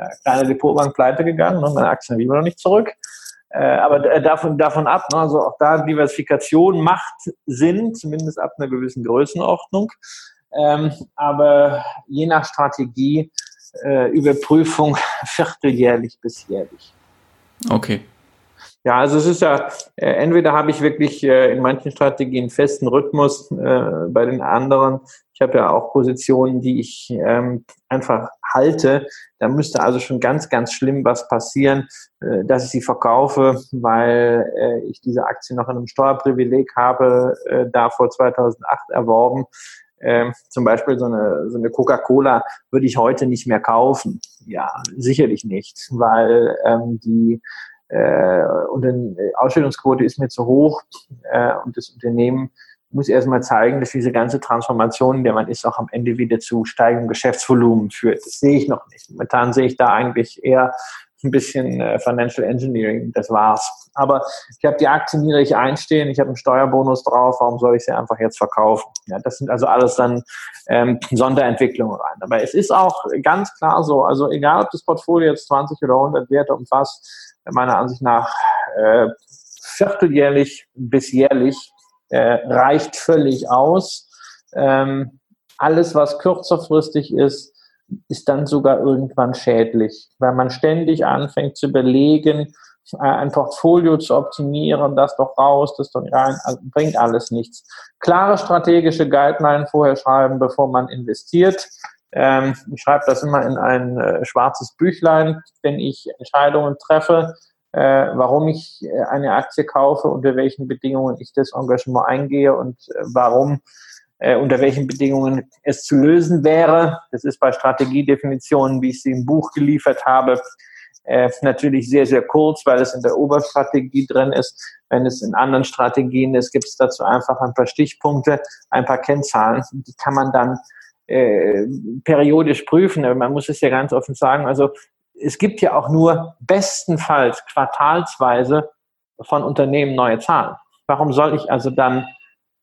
Äh, kleine Depotbank pleite gegangen, ne? meine Aktien haben immer noch nicht zurück. Äh, aber äh, davon, davon ab, ne? also auch da Diversifikation macht Sinn, zumindest ab einer gewissen Größenordnung. Ähm, aber je nach Strategie äh, Überprüfung vierteljährlich bis jährlich.
Okay.
Ja, also es ist ja, äh, entweder habe ich wirklich äh, in manchen Strategien festen Rhythmus, äh, bei den anderen, ich habe ja auch Positionen, die ich ähm, einfach halte. Da müsste also schon ganz, ganz schlimm was passieren, äh, dass ich sie verkaufe, weil äh, ich diese Aktie noch in einem Steuerprivileg habe, äh, da vor 2008 erworben. äh, zum Beispiel so eine, so eine Coca-Cola würde ich heute nicht mehr kaufen. Ja, sicherlich nicht, weil ähm, die äh, und die Ausstellungsquote ist mir zu hoch äh, und das Unternehmen muss erstmal zeigen, dass diese ganze Transformation, in der man ist, auch am Ende wieder zu steigendem Geschäftsvolumen führt. Das sehe ich noch nicht. Momentan sehe ich da eigentlich eher ein bisschen äh, Financial Engineering, das war's. Aber ich habe die Aktien niedrig einstehen, ich habe einen Steuerbonus drauf, warum soll ich sie einfach jetzt verkaufen? Ja, das sind also alles dann ähm, Sonderentwicklungen rein. Aber es ist auch ganz klar so, also egal ob das Portfolio jetzt 20 oder 100 Werte umfasst, meiner Ansicht nach äh, vierteljährlich bis jährlich äh, reicht völlig aus. Ähm, alles, was kürzerfristig ist, ist dann sogar irgendwann schädlich, weil man ständig anfängt zu überlegen, äh, ein Portfolio zu optimieren, das doch raus, das doch rein, also bringt alles nichts. Klare strategische Guideline vorher schreiben, bevor man investiert. Ähm, ich schreibe das immer in ein äh, schwarzes Büchlein, wenn ich Entscheidungen treffe, äh, warum ich äh, eine Aktie kaufe, unter welchen Bedingungen ich das Engagement eingehe und äh, warum äh, unter welchen Bedingungen es zu lösen wäre. Das ist bei Strategiedefinitionen, wie ich sie im Buch geliefert habe, äh, natürlich sehr, sehr kurz, weil es in der Oberstrategie drin ist. Wenn es in anderen Strategien ist, gibt es dazu einfach ein paar Stichpunkte, ein paar Kennzahlen. Die kann man dann äh, periodisch prüfen. Man muss es ja ganz offen sagen. Also es gibt ja auch nur bestenfalls quartalsweise von Unternehmen neue Zahlen. Warum soll ich also dann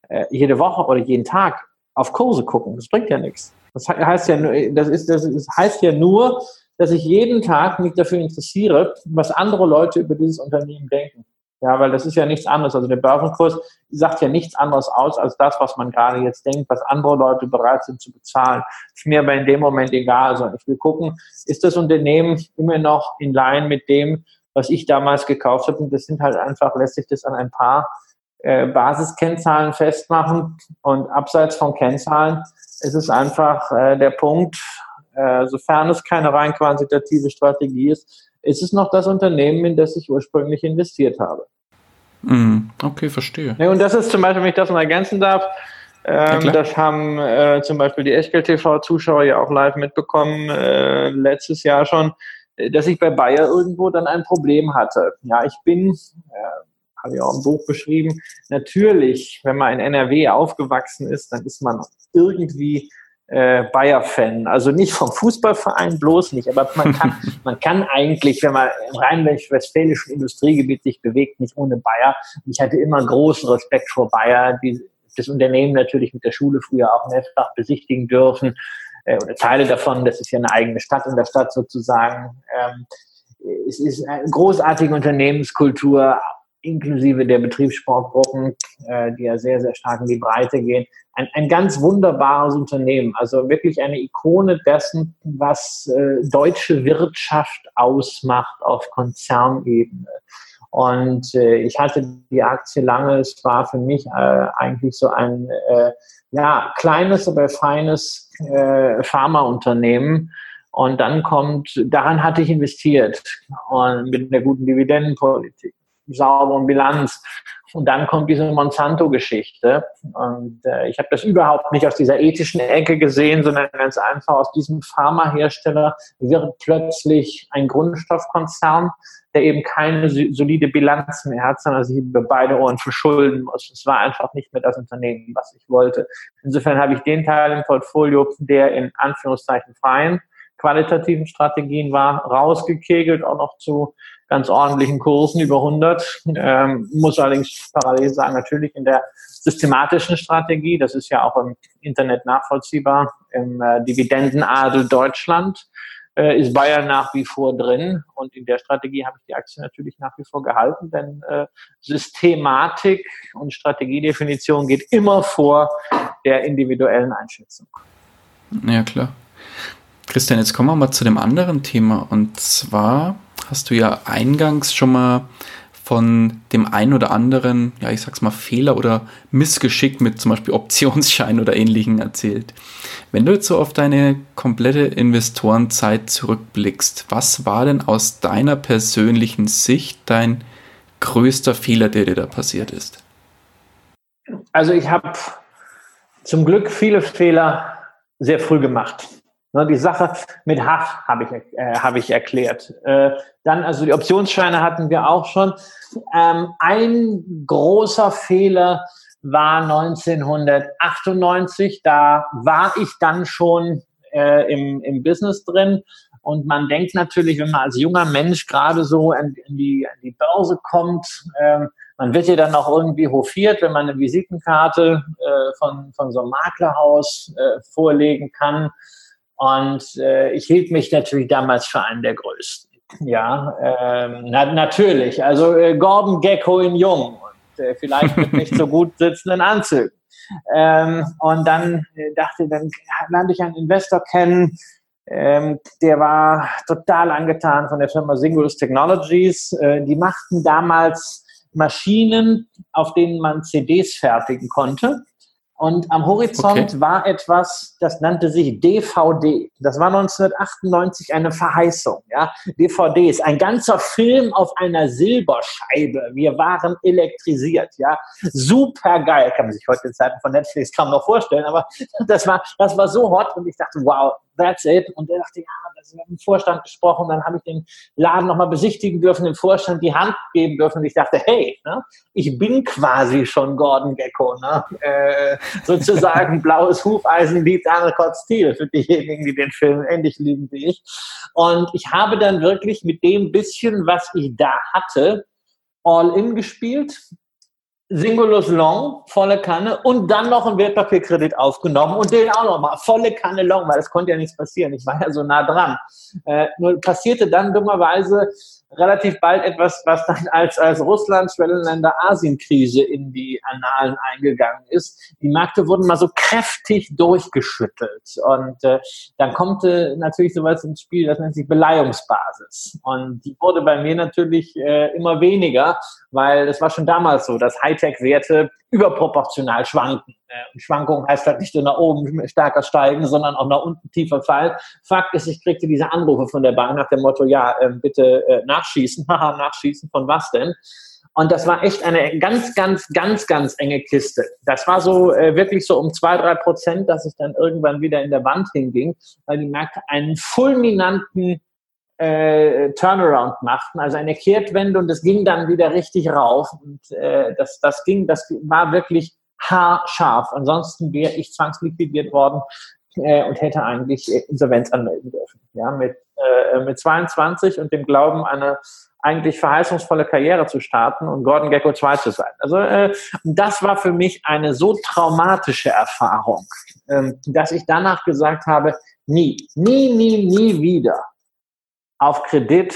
äh, jede Woche oder jeden Tag auf Kurse gucken. Das bringt ja nichts. Das heißt ja, das ist, das ist, heißt ja nur, dass ich jeden Tag mich dafür interessiere, was andere Leute über dieses Unternehmen denken. Ja, weil das ist ja nichts anderes. Also der Börsenkurs sagt ja nichts anderes aus als das, was man gerade jetzt denkt, was andere Leute bereit sind zu bezahlen. Ist mir aber in dem Moment egal. sondern ich will gucken, ist das Unternehmen immer noch in Line mit dem, was ich damals gekauft habe? Und das sind halt einfach, lässt sich das an ein paar äh, Basiskennzahlen festmachen und abseits von Kennzahlen ist es einfach äh, der Punkt, äh, sofern es keine rein quantitative Strategie ist, ist es noch das Unternehmen, in das ich ursprünglich investiert habe.
Mm, okay, verstehe.
Ja, und das ist zum Beispiel, wenn ich das mal ergänzen darf, ähm, ja, das haben äh, zum Beispiel die Echtgeld-TV-Zuschauer ja auch live mitbekommen, äh, letztes Jahr schon, äh, dass ich bei Bayer irgendwo dann ein Problem hatte. Ja, ich bin äh, habe ich auch im Buch beschrieben. Natürlich, wenn man in NRW aufgewachsen ist, dann ist man irgendwie äh, Bayer-Fan. Also nicht vom Fußballverein, bloß nicht. Aber man kann, man kann eigentlich, wenn man im rhein-westfälischen Industriegebiet sich bewegt, nicht ohne Bayer. ich hatte immer großen Respekt vor Bayer, die das Unternehmen natürlich mit der Schule früher auch mehrfach besichtigen dürfen. Äh, oder Teile davon, das ist ja eine eigene Stadt in der Stadt sozusagen. Ähm, es ist eine großartige Unternehmenskultur, inklusive der Betriebssportgruppen, äh, die ja sehr, sehr stark in die Breite gehen. Ein, ein ganz wunderbares Unternehmen, also wirklich eine Ikone dessen, was äh, deutsche Wirtschaft ausmacht auf Konzernebene. Und äh, ich hatte die Aktie lange, es war für mich äh, eigentlich so ein äh, ja, kleines, aber feines äh, Pharmaunternehmen. Und dann kommt, daran hatte ich investiert und mit einer guten Dividendenpolitik sauberen Bilanz. Und dann kommt diese Monsanto-Geschichte. Und äh, ich habe das überhaupt nicht aus dieser ethischen Ecke gesehen, sondern ganz einfach aus diesem Pharmahersteller wird plötzlich ein Grundstoffkonzern, der eben keine solide Bilanz mehr hat, sondern sich über beide Ohren verschulden muss. Es war einfach nicht mehr das Unternehmen, was ich wollte. Insofern habe ich den Teil im Portfolio, der in Anführungszeichen freien qualitativen Strategien war, rausgekegelt, auch noch zu ganz ordentlichen Kursen über 100. Ähm, muss allerdings parallel sagen, natürlich in der systematischen Strategie, das ist ja auch im Internet nachvollziehbar, im äh, Dividendenadel Deutschland äh, ist Bayern nach wie vor drin und in der Strategie habe ich die Aktie natürlich nach wie vor gehalten, denn äh, Systematik und Strategiedefinition geht immer vor der individuellen Einschätzung.
Ja, klar. Christian, jetzt kommen wir mal zu dem anderen Thema und zwar hast du ja eingangs schon mal von dem ein oder anderen, ja, ich sag's mal, Fehler oder Missgeschick mit zum Beispiel Optionsschein oder ähnlichen erzählt. Wenn du jetzt so auf deine komplette Investorenzeit zurückblickst, was war denn aus deiner persönlichen Sicht dein größter Fehler, der dir da passiert ist?
Also ich habe Zum Glück viele Fehler sehr früh gemacht. Ne, die Sache mit Hach habe ich, äh, hab ich erklärt. Äh, dann, also die Optionsscheine hatten wir auch schon. Ähm, ein großer Fehler war 1998. Da war ich dann schon äh, im, im Business drin. Und man denkt natürlich, wenn man als junger Mensch gerade so in, in, die, in die Börse kommt, ähm, man wird ja dann auch irgendwie hofiert, wenn man eine Visitenkarte äh, von, von so einem Maklerhaus äh, vorlegen kann. Und äh, ich hielt mich natürlich damals für einen der größten. Ja, ähm, na, natürlich. Also äh, Gordon Gecko in Jung und äh, vielleicht mit nicht so gut sitzenden Anzügen. Ähm, und dann äh, dachte, dann lernte ich einen Investor kennen, ähm, der war total angetan von der Firma Singulus Technologies. Äh, die machten damals Maschinen, auf denen man CDs fertigen konnte. Und am Horizont okay. war etwas, das nannte sich DVD. Das war 1998 eine Verheißung. Ja? DVD ist ein ganzer Film auf einer Silberscheibe. Wir waren elektrisiert. Ja? Super geil. Kann man sich heute in Zeiten von Netflix kaum noch vorstellen, aber das war, das war so hot und ich dachte, wow, that's it. Und er dachte, ja, das ist mit dem Vorstand gesprochen. Dann habe ich den Laden nochmal besichtigen dürfen, dem Vorstand die Hand geben dürfen. Und ich dachte, hey, ne, ich bin quasi schon Gordon Gecko. Ne? Äh, sozusagen blaues Hufeisen liebt Anne Stil für diejenigen, die den Film ähnlich lieben wie ich. Und ich habe dann wirklich mit dem bisschen, was ich da hatte, All-In gespielt Singulus Long, volle Kanne und dann noch ein Wertpapierkredit aufgenommen und den auch nochmal, volle Kanne Long, weil es konnte ja nichts passieren. Ich war ja so nah dran. Äh, nur passierte dann dummerweise relativ bald etwas, was dann als, als Russland, Schwellenländer, Asienkrise in die Annalen eingegangen ist. Die Märkte wurden mal so kräftig durchgeschüttelt. Und äh, dann kommt äh, natürlich sowas ins Spiel, das nennt sich Beleihungsbasis. Und die wurde bei mir natürlich äh, immer weniger, weil es war schon damals so, dass Hightech-Werte überproportional schwanken. Äh, Schwankung heißt halt nicht nur nach oben stärker steigen, sondern auch nach unten tiefer fallen. Fakt ist, ich kriegte diese Anrufe von der Bank nach dem Motto, ja, äh, bitte äh, nachschießen. Haha, nachschießen von was denn? Und das war echt eine ganz, ganz, ganz, ganz enge Kiste. Das war so äh, wirklich so um zwei, drei Prozent, dass ich dann irgendwann wieder in der Wand hinging, weil die Märkte einen fulminanten äh, Turnaround machten, also eine Kehrtwende und es ging dann wieder richtig rauf. Und äh, das, das ging, das war wirklich haarscharf. Ansonsten wäre ich zwangsliquidiert worden äh, und hätte eigentlich Insolvenz anmelden dürfen. Ja, mit, äh, mit 22 und dem Glauben, eine eigentlich verheißungsvolle Karriere zu starten und Gordon Gecko 2 zu sein. Also äh, das war für mich eine so traumatische Erfahrung, ähm, dass ich danach gesagt habe, nie, nie, nie, nie wieder auf Kredit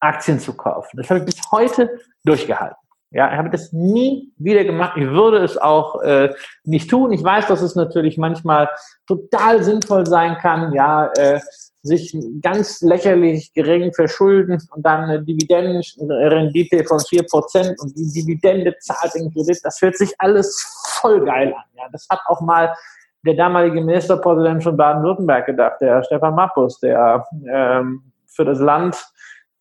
Aktien zu kaufen. Das habe ich bis heute durchgehalten. Ja, ich habe das nie wieder gemacht. Ich würde es auch äh, nicht tun. Ich weiß, dass es natürlich manchmal total sinnvoll sein kann, ja, äh, sich ganz lächerlich gering verschulden und dann eine Dividendenrendite von vier Prozent und die Dividende zahlt den Kredit. Das hört sich alles voll geil an. Ja, das hat auch mal der damalige Ministerpräsident von Baden-Württemberg gedacht, der Stefan Mappus, der ähm, für das Land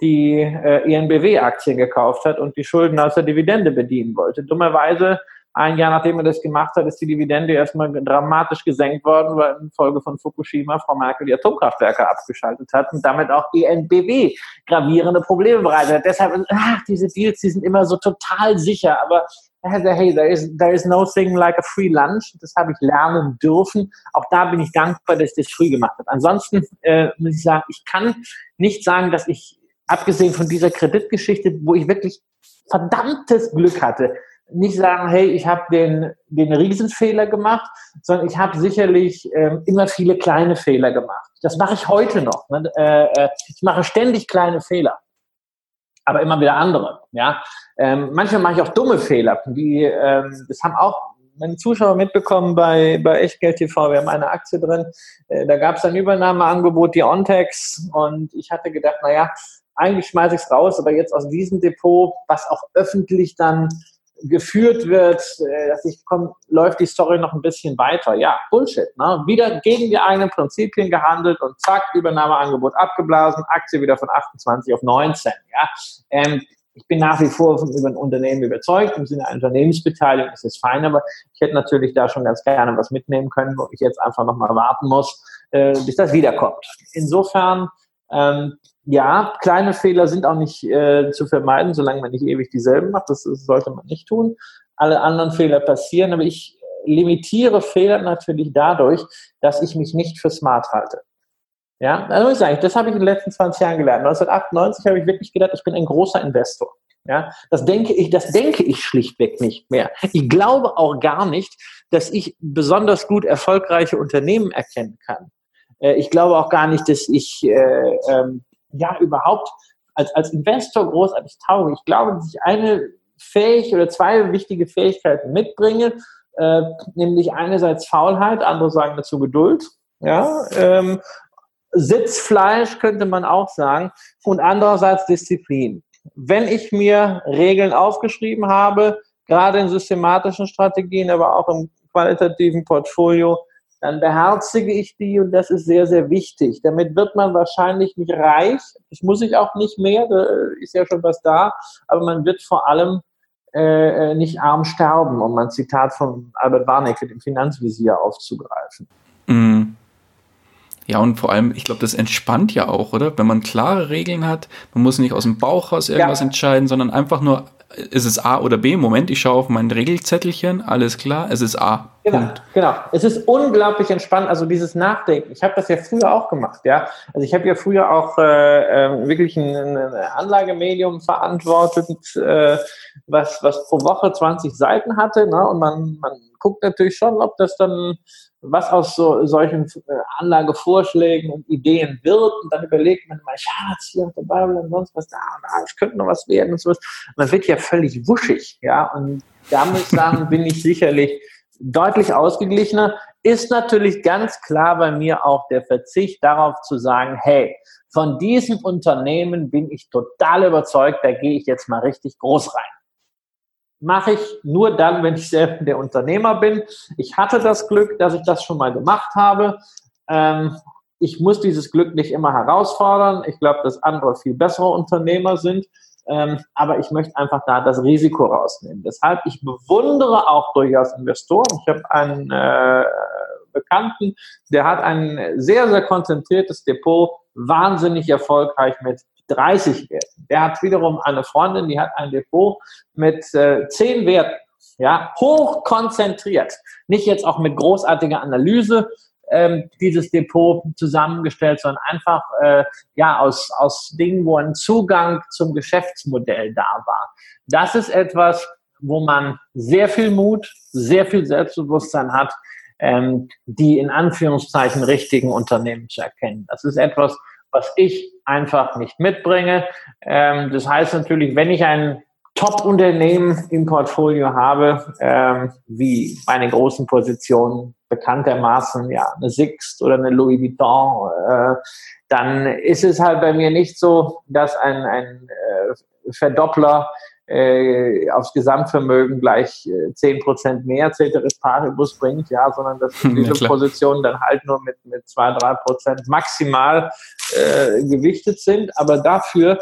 die äh, ENBW-Aktien gekauft hat und die Schulden aus der Dividende bedienen wollte. Dummerweise, ein Jahr nachdem er das gemacht hat, ist die Dividende erstmal dramatisch gesenkt worden, weil infolge von Fukushima Frau Merkel die Atomkraftwerke abgeschaltet hat und damit auch ENBW gravierende Probleme bereitet hat. Deshalb, ach, diese Deals, die sind immer so total sicher, aber hey, there is, there is no thing like a free lunch. Das habe ich lernen dürfen. Auch da bin ich dankbar, dass ich das früh gemacht habe. Ansonsten äh, muss ich sagen, ich kann nicht sagen, dass ich abgesehen von dieser Kreditgeschichte, wo ich wirklich verdammtes Glück hatte, nicht sagen, hey, ich habe den, den Riesenfehler gemacht, sondern ich habe sicherlich ähm, immer viele kleine Fehler gemacht. Das mache ich heute noch. Ne? Äh, äh, ich mache ständig kleine Fehler, aber immer wieder andere. Ja, ähm, manchmal mache ich auch dumme Fehler. Die, ähm, das haben auch meine Zuschauer mitbekommen bei, bei Echtgeld TV. Wir haben eine Aktie drin. Äh, da gab es ein Übernahmeangebot, die Ontex. Und ich hatte gedacht, naja, eigentlich schmeiße ich es raus, aber jetzt aus diesem Depot, was auch öffentlich dann geführt wird, äh, dass ich komme, läuft die Story noch ein bisschen weiter. Ja, Bullshit. Ne? Wieder gegen die eigenen Prinzipien gehandelt und zack, Übernahmeangebot abgeblasen, Aktie wieder von 28 auf 19. Ja, ähm, ich bin nach wie vor über ein Unternehmen überzeugt, im Sinne einer Unternehmensbeteiligung ist es fein, aber ich hätte natürlich da schon ganz gerne was mitnehmen können, wo ich jetzt einfach nochmal warten muss, äh, bis das wiederkommt. Insofern, ähm, ja, kleine Fehler sind auch nicht äh, zu vermeiden, solange man nicht ewig dieselben macht. Das, das sollte man nicht tun. Alle anderen Fehler passieren, aber ich limitiere Fehler natürlich dadurch, dass ich mich nicht für smart halte. Ja, also muss ich sagen, das habe ich in den letzten 20 Jahren gelernt. 1998 habe ich wirklich gedacht, ich bin ein großer Investor. Ja, das denke ich, das denke ich schlichtweg nicht mehr. Ich glaube auch gar nicht, dass ich besonders gut erfolgreiche Unternehmen erkennen kann. Äh, ich glaube auch gar nicht, dass ich äh, ähm, ja überhaupt als, als Investor großartig tauge. Ich glaube, dass ich eine fähig oder zwei wichtige Fähigkeiten mitbringe, äh, nämlich einerseits Faulheit, andere sagen dazu Geduld. Ja, ähm, Sitzfleisch könnte man auch sagen und andererseits Disziplin. Wenn ich mir Regeln aufgeschrieben habe, gerade in systematischen Strategien, aber auch im qualitativen Portfolio, dann beherzige ich die und das ist sehr, sehr wichtig. Damit wird man wahrscheinlich nicht reich, das muss ich auch nicht mehr, da ist ja schon was da, aber man wird vor allem äh, nicht arm sterben, um ein Zitat von Albert Warnecke, dem Finanzvisier, aufzugreifen.
Mm. Ja, und vor allem, ich glaube, das entspannt ja auch, oder? Wenn man klare Regeln hat, man muss nicht aus dem Bauch raus irgendwas ja. entscheiden, sondern einfach nur, ist es A oder B? Moment, ich schaue auf mein Regelzettelchen, alles klar, es ist A.
Genau, Punkt. genau. Es ist unglaublich entspannt, also dieses Nachdenken. Ich habe das ja früher auch gemacht, ja. Also ich habe ja früher auch äh, äh, wirklich ein, ein, Anlagemedium verantwortet, äh, was, was pro Woche 20 Seiten hatte, ne? Und man, man guckt natürlich schon, ob das dann was aus so, solchen äh, Anlagevorschlägen und Ideen wird und dann überlegt man mal, ja, jetzt hier dabei und sonst was da und da, es könnte noch was werden und sowas. Man wird ja völlig wuschig, ja, und da muss ich sagen, bin ich sicherlich deutlich ausgeglichener. Ist natürlich ganz klar bei mir auch der Verzicht darauf zu sagen, hey, von diesem Unternehmen bin ich total überzeugt, da gehe ich jetzt mal richtig groß rein mache ich nur dann, wenn ich selbst der Unternehmer bin. Ich hatte das Glück, dass ich das schon mal gemacht habe. Ähm, ich muss dieses Glück nicht immer herausfordern. Ich glaube, dass andere viel bessere Unternehmer sind. Ähm, aber ich möchte einfach da das Risiko rausnehmen. Deshalb, ich bewundere auch durchaus Investoren. Ich habe einen äh, Bekannten, der hat ein sehr, sehr konzentriertes Depot, wahnsinnig erfolgreich mit 30 Werten. Der hat wiederum eine Freundin, die hat ein Depot mit äh, 10 Werten. Ja, hoch konzentriert. Nicht jetzt auch mit großartiger Analyse ähm, dieses Depot zusammengestellt, sondern einfach äh, ja aus, aus Dingen, wo ein Zugang zum Geschäftsmodell da war. Das ist etwas, wo man sehr viel Mut, sehr viel Selbstbewusstsein hat, ähm, die in Anführungszeichen richtigen Unternehmen zu erkennen. Das ist etwas, was ich einfach nicht mitbringe. Ähm, das heißt natürlich, wenn ich ein Top-Unternehmen im Portfolio habe, ähm, wie meine großen Positionen bekanntermaßen, ja, eine Sixt oder eine Louis Vuitton, äh, dann ist es halt bei mir nicht so, dass ein, ein äh, Verdoppler äh, aufs Gesamtvermögen gleich äh, zehn äh, Prozent mehr Ceteris Paribus bringt, ja, sondern dass diese ja, Positionen dann halt nur mit, mit zwei, drei Prozent maximal äh, gewichtet sind. Aber dafür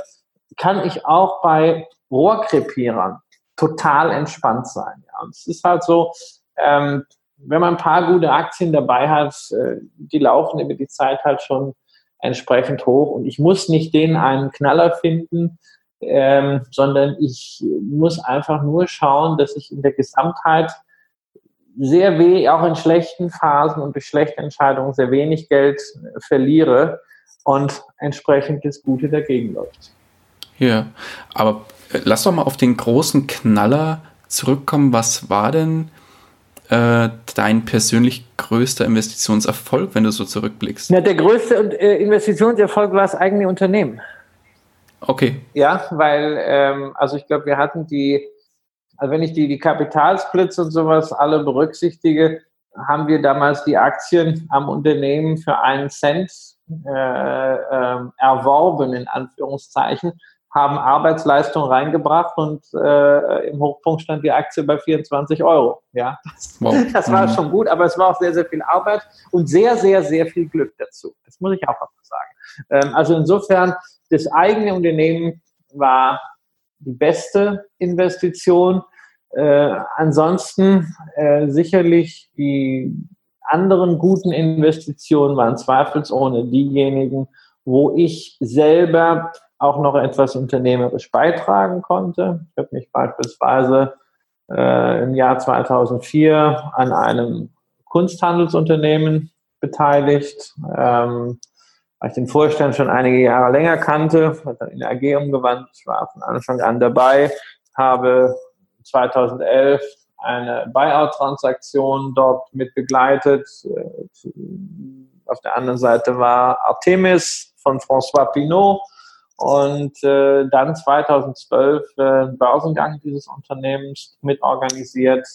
kann ich auch bei Rohrkrepierern total entspannt sein. Ja. Und es ist halt so, ähm, wenn man ein paar gute Aktien dabei hat, äh, die laufen über die Zeit halt schon entsprechend hoch und ich muss nicht den einen Knaller finden, ähm, sondern ich muss einfach nur schauen, dass ich in der Gesamtheit sehr weh, auch in schlechten Phasen und durch schlechte Entscheidungen sehr wenig Geld verliere und entsprechend das Gute dagegen läuft.
Ja, aber äh, lass doch mal auf den großen Knaller zurückkommen. Was war denn äh, dein persönlich größter Investitionserfolg, wenn du so zurückblickst?
Ja, der größte äh, Investitionserfolg war das eigene Unternehmen.
Okay.
Ja, weil, ähm, also ich glaube, wir hatten die, also wenn ich die, die Kapitalsplits und sowas alle berücksichtige, haben wir damals die Aktien am Unternehmen für einen Cent äh, äh, erworben, in Anführungszeichen, haben Arbeitsleistung reingebracht und äh, im Hochpunkt stand die Aktie bei 24 Euro. Ja, das, wow. das war mhm. schon gut, aber es war auch sehr, sehr viel Arbeit und sehr, sehr, sehr viel Glück dazu. Das muss ich auch mal sagen. Ähm, also insofern das eigene Unternehmen war die beste Investition. Äh, ansonsten äh, sicherlich die anderen guten Investitionen waren zweifelsohne diejenigen, wo ich selber auch noch etwas unternehmerisch beitragen konnte. Ich habe mich beispielsweise äh, im Jahr 2004 an einem Kunsthandelsunternehmen beteiligt, ähm, weil ich den Vorstand schon einige Jahre länger kannte, hat dann in der AG umgewandt, ich war von Anfang an dabei, habe 2011 eine Buyout-Transaktion dort mit begleitet. Äh, auf der anderen Seite war Artemis von François Pinot und äh, dann 2012 äh, Börsengang dieses Unternehmens mitorganisiert.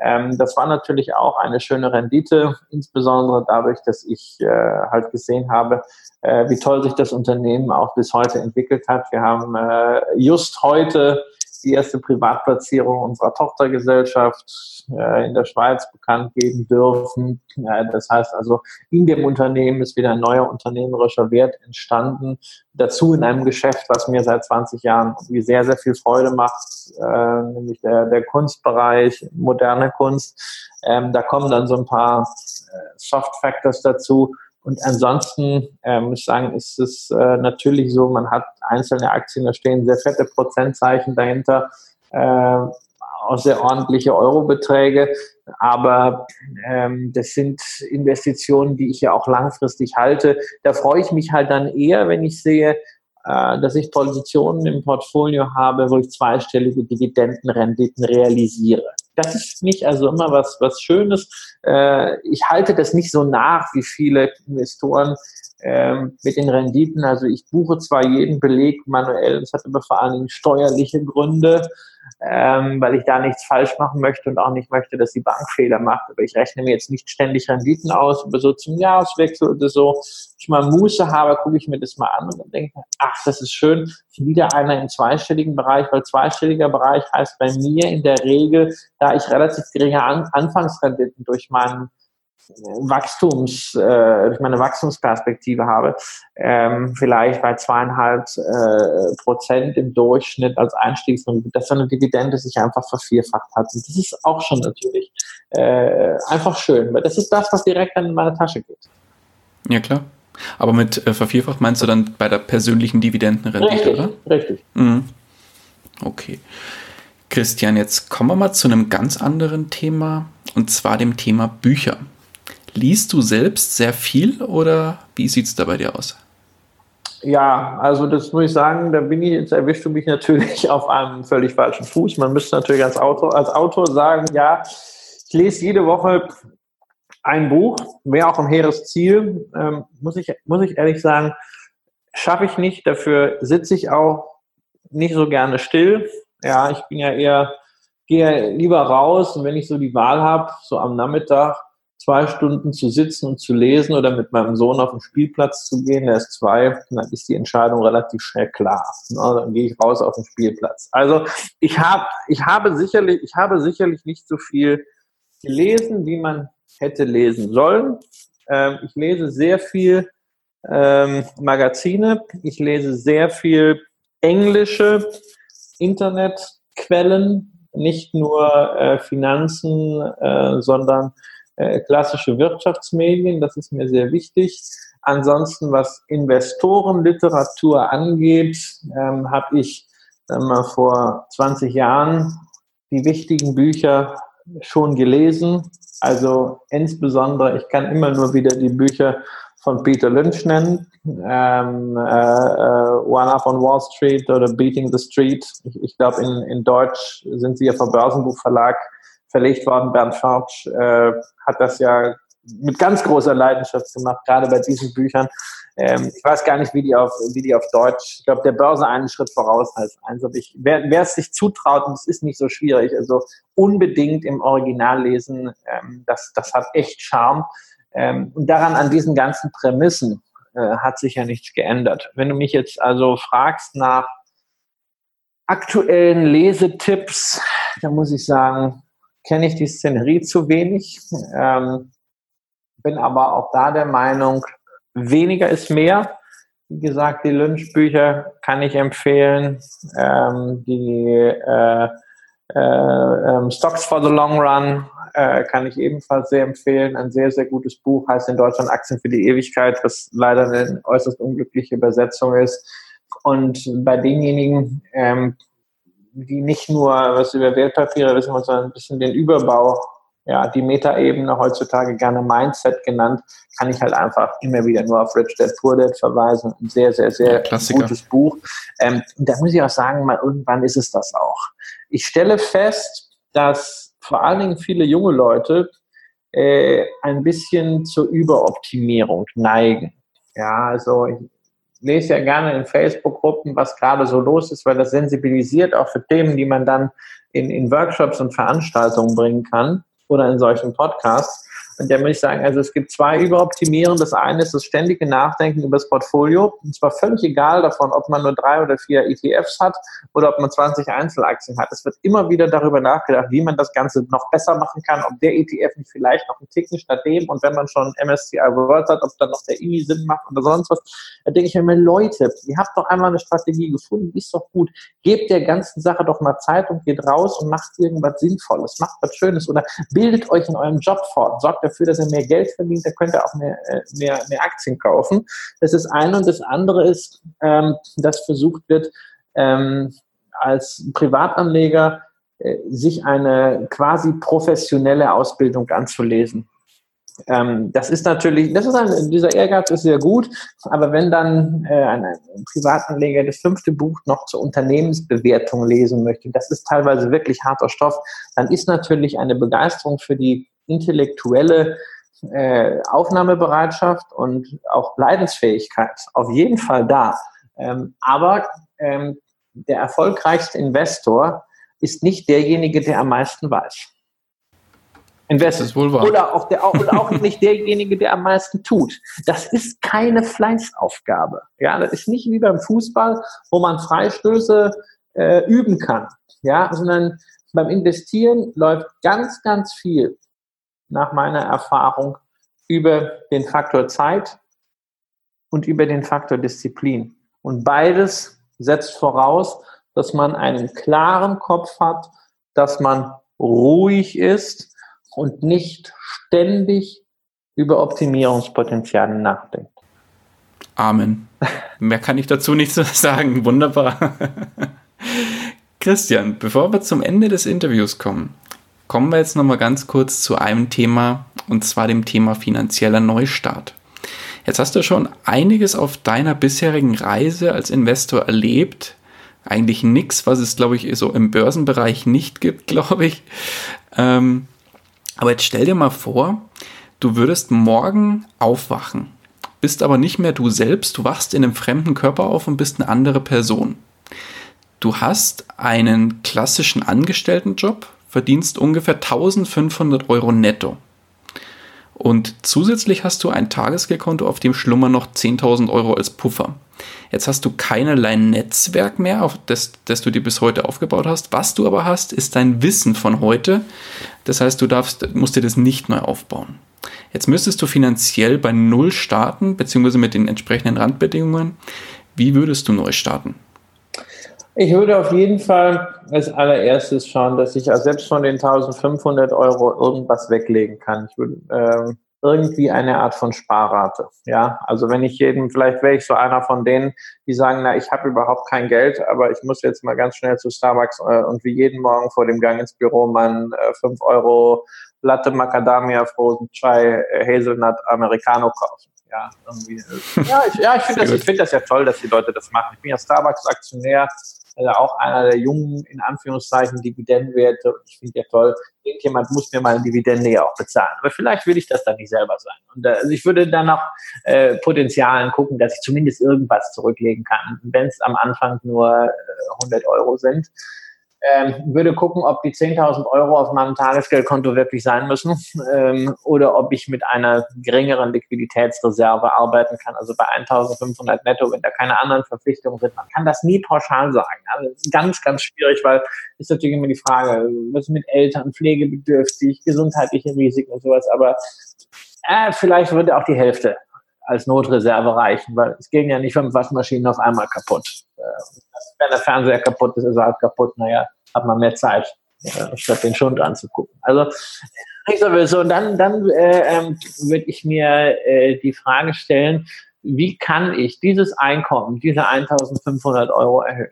Ähm, das war natürlich auch eine schöne Rendite, insbesondere dadurch, dass ich äh, halt gesehen habe, äh, wie toll sich das Unternehmen auch bis heute entwickelt hat. Wir haben äh, just heute die erste Privatplatzierung unserer Tochtergesellschaft äh, in der Schweiz bekannt geben dürfen. Äh, das heißt also, in dem Unternehmen ist wieder ein neuer unternehmerischer Wert entstanden. Dazu in einem Geschäft, was mir seit 20 Jahren sehr, sehr viel Freude macht, äh, nämlich der, der Kunstbereich, moderne Kunst. Ähm, da kommen dann so ein paar äh, Soft Factors dazu und ansonsten äh, muss ich sagen, ist es äh, natürlich so, man hat einzelne Aktien, da stehen sehr fette Prozentzeichen dahinter, äh, auch sehr ordentliche Eurobeträge. Aber ähm, das sind Investitionen, die ich ja auch langfristig halte. Da freue ich mich halt dann eher, wenn ich sehe, äh, dass ich Positionen im Portfolio habe, wo ich zweistellige Dividendenrenditen realisiere das ist nicht also immer was, was Schönes. Äh, ich halte das nicht so nach wie viele Investoren ähm, mit den Renditen. Also ich buche zwar jeden Beleg manuell, das hat aber vor allen Dingen steuerliche Gründe ähm, weil ich da nichts falsch machen möchte und auch nicht möchte, dass die Bank Fehler macht. Aber ich rechne mir jetzt nicht ständig Renditen aus, aber so zum Jahreswechsel oder so, wenn ich mal Muße habe, gucke ich mir das mal an und dann denke ich, ach, das ist schön, wieder einer im zweistelligen Bereich, weil zweistelliger Bereich heißt bei mir in der Regel, da ich relativ geringe An Anfangsrenditen durch meinen Wachstums, äh, ich meine Wachstumsperspektive habe, ähm, vielleicht bei zweieinhalb äh, Prozent im Durchschnitt als Einstiegsrendite, dass so eine Dividende sich einfach vervierfacht hat. Und das ist auch schon natürlich äh, einfach schön, weil das ist das, was direkt dann in meine Tasche geht.
Ja, klar. Aber mit äh, vervierfacht meinst du dann bei der persönlichen Dividendenrendite,
richtig,
oder?
Richtig.
Mhm. Okay. Christian, jetzt kommen wir mal zu einem ganz anderen Thema, und zwar dem Thema Bücher. Liest du selbst sehr viel oder wie sieht es da bei dir aus?
Ja, also das muss ich sagen, da bin ich, jetzt erwischst du mich natürlich auf einem völlig falschen Fuß. Man müsste natürlich als Autor, als Autor sagen, ja, ich lese jede Woche ein Buch, wäre auch ein hehres Ziel, ähm, muss, ich, muss ich ehrlich sagen, schaffe ich nicht. Dafür sitze ich auch nicht so gerne still. Ja, ich bin ja eher, gehe lieber raus und wenn ich so die Wahl habe, so am Nachmittag, zwei Stunden zu sitzen und zu lesen oder mit meinem Sohn auf den Spielplatz zu gehen, der ist zwei, dann ist die Entscheidung relativ schnell klar. dann gehe ich raus auf den Spielplatz. Also ich habe, ich habe sicherlich, ich habe sicherlich nicht so viel gelesen, wie man hätte lesen sollen. Ähm, ich lese sehr viel ähm, Magazine, ich lese sehr viel englische Internetquellen, nicht nur äh, Finanzen, äh, sondern äh, klassische Wirtschaftsmedien, das ist mir sehr wichtig. Ansonsten, was Investorenliteratur angeht, ähm, habe ich mal vor 20 Jahren die wichtigen Bücher schon gelesen. Also insbesondere, ich kann immer nur wieder die Bücher von Peter Lynch nennen. Ähm, äh, äh, One Up on Wall Street oder Beating the Street. Ich, ich glaube, in, in Deutsch sind sie ja vom Börsenbuchverlag verlegt worden. Bernd Schorsch äh, hat das ja mit ganz großer Leidenschaft gemacht, gerade bei diesen Büchern. Ähm, ich weiß gar nicht, wie die auf, wie die auf Deutsch, ich glaube, der Börse einen Schritt voraus heißt eins. Aber ich, wer, wer es sich zutraut, und es ist nicht so schwierig, also unbedingt im Original lesen, ähm, das, das hat echt Charme. Ähm, und daran, an diesen ganzen Prämissen, äh, hat sich ja nichts geändert. Wenn du mich jetzt also fragst nach aktuellen Lesetipps, dann muss ich sagen, kenne ich die Szenerie zu wenig, ähm, bin aber auch da der Meinung, weniger ist mehr. wie gesagt, die Lynch-Bücher kann ich empfehlen. Ähm, die äh, äh, ähm, Stocks for the Long Run äh, kann ich ebenfalls sehr empfehlen. Ein sehr, sehr gutes Buch, heißt in Deutschland Aktien für die Ewigkeit, was leider eine äußerst unglückliche Übersetzung ist. Und bei denjenigen, ähm, die nicht nur was über Wertpapiere wissen, sondern ein bisschen den Überbau, ja, die Metaebene heutzutage gerne Mindset genannt, kann ich halt einfach immer wieder nur auf Rich Dad Poor Dad verweisen. Ein sehr, sehr, sehr ja, gutes Buch. Ähm, da muss ich auch sagen, mal irgendwann ist es das auch. Ich stelle fest, dass vor allen Dingen viele junge Leute äh, ein bisschen zur Überoptimierung neigen. Ja, also ich lese ja gerne in Facebook-Gruppen, was gerade so los ist, weil das sensibilisiert auch für Themen, die man dann in, in Workshops und Veranstaltungen bringen kann oder in solchen Podcasts. Und da muss ich sagen, also es gibt zwei Überoptimieren. Das eine ist das ständige Nachdenken über das Portfolio. Und zwar völlig egal davon, ob man nur drei oder vier ETFs hat oder ob man 20 Einzelaktien hat. Es wird immer wieder darüber nachgedacht, wie man das Ganze noch besser machen kann, ob der ETF nicht vielleicht noch einen Ticken statt dem und wenn man schon MSCI World hat, ob dann noch der IMI Sinn macht oder sonst was. Da denke ich mir, Leute, ihr habt doch einmal eine Strategie gefunden, ist doch gut. Gebt der ganzen Sache doch mal Zeit und geht raus und macht irgendwas Sinnvolles, macht was Schönes oder bildet euch in eurem Job fort, sorgt dafür, dass er mehr Geld verdient, er könnte auch mehr, äh, mehr, mehr Aktien kaufen. Das ist eine. Und das andere ist, ähm, dass versucht wird, ähm, als Privatanleger äh, sich eine quasi professionelle Ausbildung anzulesen. Ähm, das ist natürlich, das ist ein, dieser Ehrgeiz ist sehr gut, aber wenn dann äh, ein, ein Privatanleger das fünfte Buch noch zur Unternehmensbewertung lesen möchte, das ist teilweise wirklich harter Stoff, dann ist natürlich eine Begeisterung für die intellektuelle äh, Aufnahmebereitschaft und auch Leidensfähigkeit auf jeden Fall da. Ähm, aber ähm, der erfolgreichste Investor ist nicht derjenige, der am meisten weiß. Invest. Das ist wohl wahr. Oder auch, der, oder auch nicht derjenige, der am meisten tut. Das ist keine Fleißaufgabe. Ja, das ist nicht wie beim Fußball, wo man Freistöße äh, üben kann. Ja, sondern beim Investieren läuft ganz, ganz viel nach meiner Erfahrung über den Faktor Zeit und über den Faktor Disziplin. Und beides setzt voraus, dass man einen klaren Kopf hat, dass man ruhig ist und nicht ständig über Optimierungspotenziale nachdenkt.
Amen. Mehr kann ich dazu nicht sagen. Wunderbar. Christian, bevor wir zum Ende des Interviews kommen, kommen wir jetzt nochmal ganz kurz zu einem Thema, und zwar dem Thema finanzieller Neustart. Jetzt hast du schon einiges auf deiner bisherigen Reise als Investor erlebt. Eigentlich nichts, was es, glaube ich, so im Börsenbereich nicht gibt, glaube ich. Ähm, aber jetzt stell dir mal vor, du würdest morgen aufwachen, bist aber nicht mehr du selbst, du wachst in einem fremden Körper auf und bist eine andere Person. Du hast einen klassischen Angestelltenjob, verdienst ungefähr 1500 Euro netto. Und zusätzlich hast du ein Tagesgeldkonto, auf dem schlummern noch 10.000 Euro als Puffer. Jetzt hast du keinerlei Netzwerk mehr, auf das, das du dir bis heute aufgebaut hast. Was du aber hast, ist dein Wissen von heute. Das heißt, du darfst, musst dir das nicht neu aufbauen. Jetzt müsstest du finanziell bei Null starten, beziehungsweise mit den entsprechenden Randbedingungen. Wie würdest du neu starten?
Ich würde auf jeden Fall als allererstes schauen, dass ich selbst von den 1500 Euro irgendwas weglegen kann. Ich würde ähm, irgendwie eine Art von Sparrate. Ja, also wenn ich jeden, vielleicht wäre ich so einer von denen, die sagen, na, ich habe überhaupt kein Geld, aber ich muss jetzt mal ganz schnell zu Starbucks äh, und wie jeden Morgen vor dem Gang ins Büro mein äh, 5 Euro Latte Macadamia Frozen Chai äh, Hazelnut Americano kaufen. Ja, irgendwie. Ja, ich, ja, ich finde das, find das ja toll, dass die Leute das machen. Ich bin ja Starbucks-Aktionär also auch einer der jungen, in Anführungszeichen, Dividendenwerte. Und ich finde ja toll, irgendjemand muss mir mal eine Dividende ja auch bezahlen. Aber vielleicht will ich das dann nicht selber sein. Und äh, also ich würde dann noch äh, Potenzialen gucken, dass ich zumindest irgendwas zurücklegen kann. Wenn es am Anfang nur äh, 100 Euro sind ähm, würde gucken, ob die 10.000 Euro auf meinem Tagesgeldkonto wirklich sein müssen ähm, oder ob ich mit einer geringeren Liquiditätsreserve arbeiten kann. Also bei 1.500 netto, wenn da keine anderen Verpflichtungen sind. Man kann das nie pauschal sagen. Also ganz, ganz schwierig, weil ist natürlich immer die Frage, was mit Eltern, pflegebedürftig, gesundheitliche Risiken und sowas. Aber äh, vielleicht würde auch die Hälfte als Notreserve reichen, weil es gehen ja nicht fünf Waschmaschinen auf einmal kaputt. Äh, wenn der Fernseher kaputt ist, ist er halt kaputt. Naja, hat man mehr Zeit, äh, statt den Schund anzugucken. Also ich so, und dann, dann äh, ähm, würde ich mir äh, die Frage stellen, wie kann ich dieses Einkommen, diese 1500 Euro erhöhen?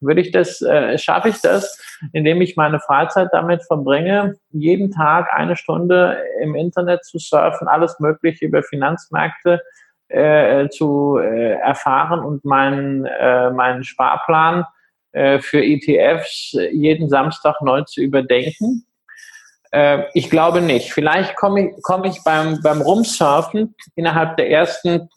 Würde ich das, äh, schaffe ich das, indem ich meine Freizeit damit verbringe, jeden Tag eine Stunde im Internet zu surfen, alles Mögliche über Finanzmärkte äh, zu äh, erfahren und meinen, äh, meinen Sparplan äh, für ETFs jeden Samstag neu zu überdenken? Äh, ich glaube nicht. Vielleicht komme ich, komme ich beim, beim Rumsurfen innerhalb der ersten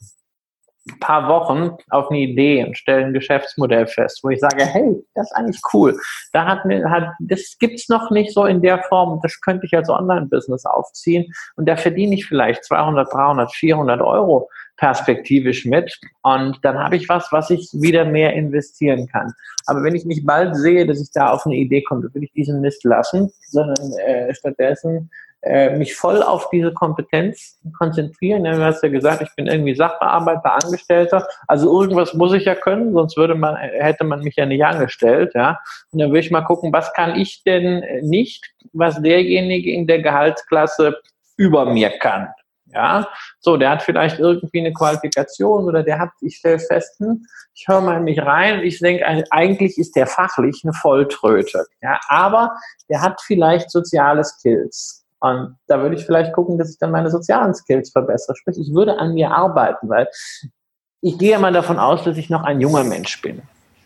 paar Wochen auf eine Idee und stelle ein Geschäftsmodell fest, wo ich sage, hey, das ist eigentlich cool. Da hat, hat das gibt's noch nicht so in der Form. Das könnte ich als Online-Business aufziehen und da verdiene ich vielleicht 200, 300, 400 Euro perspektivisch mit und dann habe ich was, was ich wieder mehr investieren kann. Aber wenn ich nicht bald sehe, dass ich da auf eine Idee komme, will ich diesen Mist lassen, sondern äh, stattdessen äh, mich voll auf diese Kompetenz konzentrieren. Du hast ja gesagt, ich bin irgendwie Sachbearbeiter, Angestellter. Also irgendwas muss ich ja können, sonst würde man, hätte man mich ja nicht angestellt, ja. Und dann würde ich mal gucken, was kann ich denn nicht, was derjenige in der Gehaltsklasse über mir kann. Ja, so, der hat vielleicht irgendwie eine Qualifikation oder der hat, ich stelle fest, hm, ich höre mal in mich rein und ich denke, eigentlich ist der fachlich eine Volltröte. Ja, aber der hat vielleicht soziale Skills. Und da würde ich vielleicht gucken, dass ich dann meine sozialen Skills verbessere. Sprich, ich würde an mir arbeiten, weil ich gehe mal davon aus, dass ich noch ein junger Mensch bin.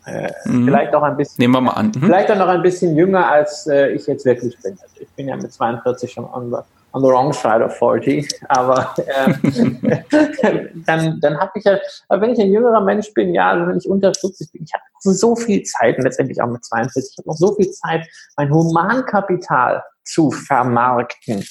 Äh, mhm. Vielleicht auch ein bisschen.
Nehmen wir mal an. Mhm.
Vielleicht auch noch ein bisschen jünger, als äh, ich jetzt wirklich bin. Also ich bin ja mit 42 schon on on the wrong side of 40. Aber äh, dann, dann habe ich ja, wenn ich ein jüngerer Mensch bin, ja, also wenn ich unter 40 bin, ich habe so viel Zeit, und letztendlich auch mit 42, ich habe noch so viel Zeit, mein Humankapital zu vermarkten.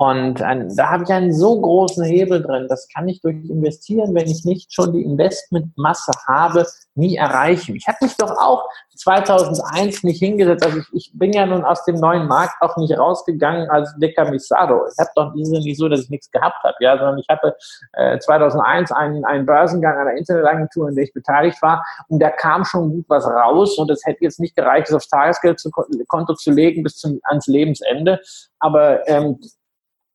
Und ein, da habe ich einen so großen Hebel drin. Das kann ich durch Investieren, wenn ich nicht schon die Investmentmasse habe, nie erreichen. Ich habe mich doch auch 2001 nicht hingesetzt. Also ich, ich, bin ja nun aus dem neuen Markt auch nicht rausgegangen als Decamisado. Ich habe doch diese nicht so, dass ich nichts gehabt habe, ja, sondern ich hatte äh, 2001 einen, einen Börsengang einer Internetagentur, in der ich beteiligt war, und da kam schon gut was raus. Und es hätte jetzt nicht gereicht, es aufs Tagesgeldkonto zu legen bis zum, ans Lebensende. Aber ähm,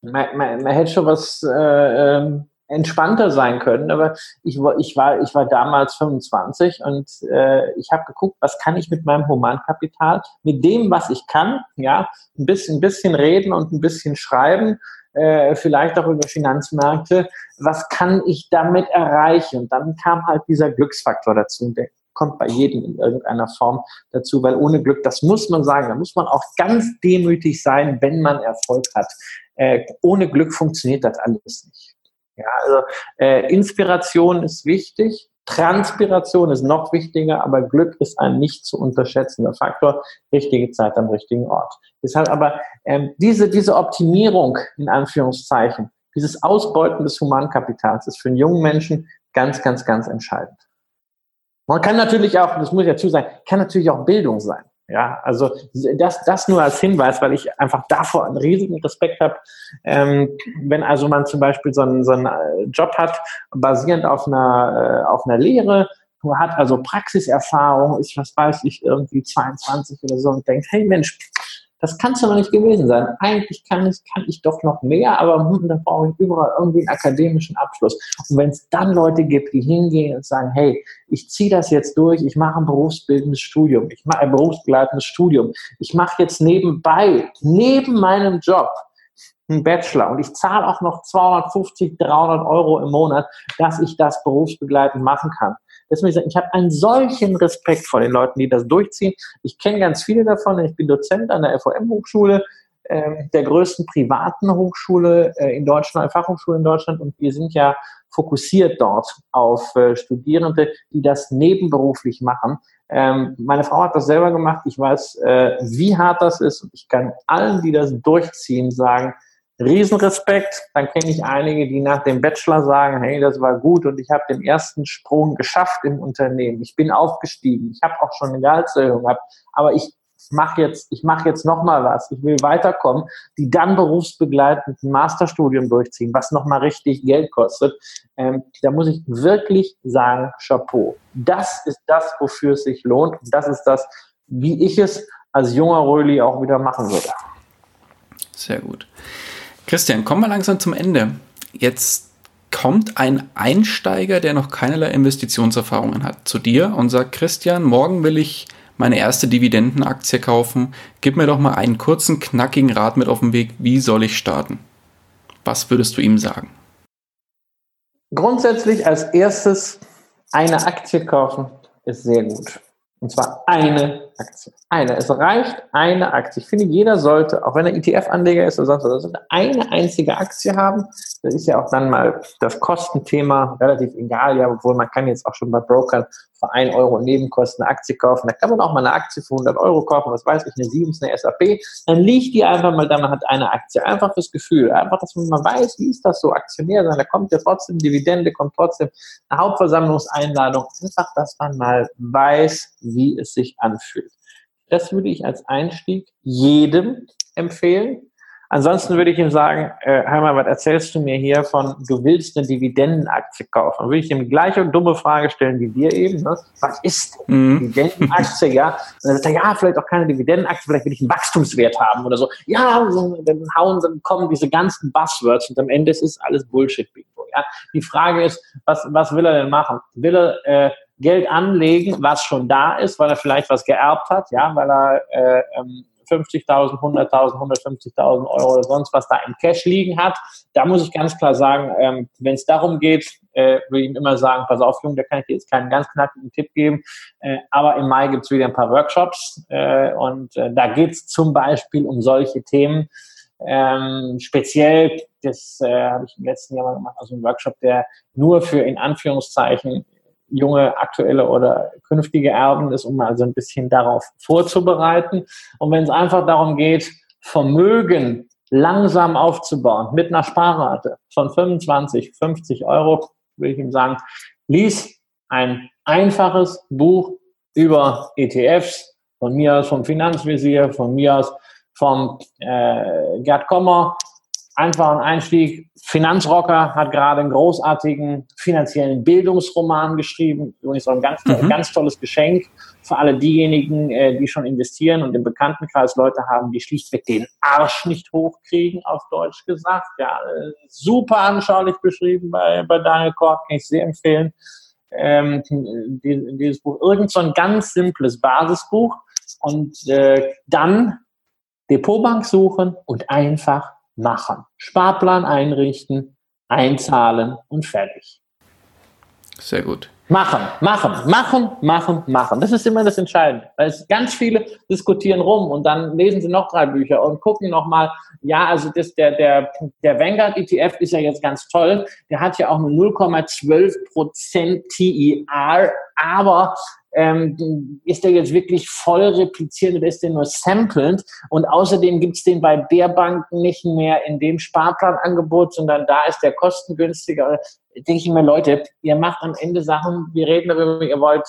man, man, man hätte schon was äh, ähm, entspannter sein können, aber ich, ich, war, ich war damals 25 und äh, ich habe geguckt, was kann ich mit meinem Humankapital, mit dem, was ich kann, ja, ein bisschen, ein bisschen reden und ein bisschen schreiben, äh, vielleicht auch über Finanzmärkte, was kann ich damit erreichen? Und dann kam halt dieser Glücksfaktor dazu, der kommt bei jedem in irgendeiner Form dazu, weil ohne Glück, das muss man sagen, da muss man auch ganz demütig sein, wenn man Erfolg hat. Äh, ohne Glück funktioniert das alles nicht. Ja, also äh, Inspiration ist wichtig, Transpiration ist noch wichtiger, aber Glück ist ein nicht zu unterschätzender Faktor. Richtige Zeit am richtigen Ort. Deshalb aber ähm, diese, diese Optimierung in Anführungszeichen, dieses Ausbeuten des Humankapitals ist für einen jungen Menschen ganz, ganz, ganz entscheidend. Man kann natürlich auch, das muss ich dazu sagen, kann natürlich auch Bildung sein. Ja, also das, das nur als Hinweis, weil ich einfach davor einen riesigen Respekt habe, ähm, wenn also man zum Beispiel so einen, so einen äh, Job hat, basierend auf einer, äh, auf einer Lehre, hat also Praxiserfahrung, ist, was weiß ich, irgendwie 22 oder so und denkt, hey Mensch, das kann es doch nicht gewesen sein. Eigentlich kann ich, kann ich doch noch mehr, aber hm, da brauche ich überall irgendwie einen akademischen Abschluss. Und wenn es dann Leute gibt, die hingehen und sagen, hey, ich ziehe das jetzt durch, ich mache ein berufsbildendes Studium, ich mache ein berufsbegleitendes Studium, ich mache jetzt nebenbei, neben meinem Job, einen Bachelor und ich zahle auch noch 250, 300 Euro im Monat, dass ich das berufsbegleitend machen kann. Deswegen, ich habe einen solchen Respekt vor den Leuten, die das durchziehen. Ich kenne ganz viele davon. Ich bin Dozent an der FOM-Hochschule, äh, der größten privaten Hochschule äh, in Deutschland, Fachhochschule in Deutschland. Und wir sind ja fokussiert dort auf äh, Studierende, die das nebenberuflich machen. Ähm, meine Frau hat das selber gemacht. Ich weiß, äh, wie hart das ist. Und ich kann allen, die das durchziehen, sagen, Riesenrespekt. Dann kenne ich einige, die nach dem Bachelor sagen, hey, das war gut und ich habe den ersten Sprung geschafft im Unternehmen. Ich bin aufgestiegen. Ich habe auch schon eine Gehaltserhöhung gehabt. Aber ich mache jetzt, ich mache jetzt noch mal was, ich will weiterkommen, die dann berufsbegleitend ein Masterstudium durchziehen, was noch mal richtig Geld kostet, ähm, da muss ich wirklich sagen, Chapeau. Das ist das, wofür es sich lohnt. Und das ist das, wie ich es als junger Röli auch wieder machen würde.
Sehr gut. Christian, kommen wir langsam zum Ende. Jetzt kommt ein Einsteiger, der noch keinerlei Investitionserfahrungen hat, zu dir und sagt, Christian, morgen will ich meine erste Dividendenaktie kaufen. Gib mir doch mal einen kurzen, knackigen Rat mit auf den Weg. Wie soll ich starten? Was würdest du ihm sagen?
Grundsätzlich als erstes eine Aktie kaufen ist sehr gut. Und zwar eine Aktie. Eine. Es reicht eine Aktie. Ich finde, jeder sollte, auch wenn er ETF-Anleger ist oder sonst was, eine einzige Aktie haben. Das ist ja auch dann mal das Kostenthema relativ egal, ja, obwohl man kann jetzt auch schon bei Brokern für 1 Euro Nebenkosten eine Aktie kaufen. Da kann man auch mal eine Aktie für 100 Euro kaufen, was weiß ich, eine Siemens, eine SAP. Dann liegt die einfach mal da, man hat eine Aktie. Einfach fürs Gefühl. Einfach, dass man mal weiß, wie ist das so, Aktionär sein. Da kommt ja trotzdem Dividende, kommt trotzdem eine Hauptversammlungseinladung. Einfach, dass man mal weiß, wie es sich anfühlt. Das würde ich als Einstieg jedem empfehlen. Ansonsten würde ich ihm sagen, äh, hör mal, was erzählst du mir hier von, du willst eine Dividendenaktie kaufen? Dann würde ich ihm die gleiche dumme Frage stellen wie dir eben. Ne? Was ist mhm. Dividendenaktie? ja? Und dann sagt er, ja, vielleicht auch keine Dividendenaktie, vielleicht will ich einen Wachstumswert haben oder so. Ja, dann hauen, dann kommen diese ganzen Buzzwords und am Ende ist es alles Bullshit-Bingo. Ja? Die Frage ist, was, was will er denn machen? Will er äh, Geld anlegen, was schon da ist, weil er vielleicht was geerbt hat, ja, weil er äh, 50.000, 100.000, 150.000 Euro oder sonst was da im Cash liegen hat. Da muss ich ganz klar sagen, ähm, wenn es darum geht, äh, würde ich ihm immer sagen, pass auf, Junge, da kann ich dir jetzt keinen ganz knackigen Tipp geben. Äh, aber im Mai gibt es wieder ein paar Workshops äh, und äh, da geht es zum Beispiel um solche Themen. Ähm, speziell, das äh, habe ich im letzten Jahr mal gemacht, also ein Workshop, der nur für in Anführungszeichen junge, aktuelle oder künftige Erben ist, um also ein bisschen darauf vorzubereiten. Und wenn es einfach darum geht, Vermögen langsam aufzubauen mit einer Sparrate von 25, 50 Euro, würde ich ihm sagen, lies ein einfaches Buch über ETFs, von mir aus vom Finanzvisier, von mir aus vom äh, Gerd Kommer, einfachen Einstieg. Finanzrocker hat gerade einen großartigen finanziellen Bildungsroman geschrieben. Übrigens auch ein ganz, mhm. ganz tolles Geschenk für alle diejenigen, äh, die schon investieren und im Bekanntenkreis Leute haben, die schlichtweg den Arsch nicht hochkriegen, auf Deutsch gesagt. Ja, super anschaulich beschrieben bei, bei Daniel Kork, kann ich sehr empfehlen. Ähm, dieses Buch, irgend so ein ganz simples Basisbuch und äh, dann Depotbank suchen und einfach machen. Sparplan einrichten, einzahlen und fertig.
Sehr gut.
Machen, machen, machen, machen, machen. Das ist immer das Entscheidende. Weil es ganz viele diskutieren rum und dann lesen sie noch drei Bücher und gucken nochmal, ja, also das, der, der, der Vanguard ETF ist ja jetzt ganz toll. Der hat ja auch nur 0,12 Prozent TER, aber ähm, ist der jetzt wirklich voll replizierend oder ist der nur samplend? Und außerdem gibt es den bei der Bank nicht mehr in dem Sparplanangebot, sondern da ist der kostengünstiger. Denke ich mir, Leute, ihr macht am Ende Sachen, wir reden darüber, ihr wollt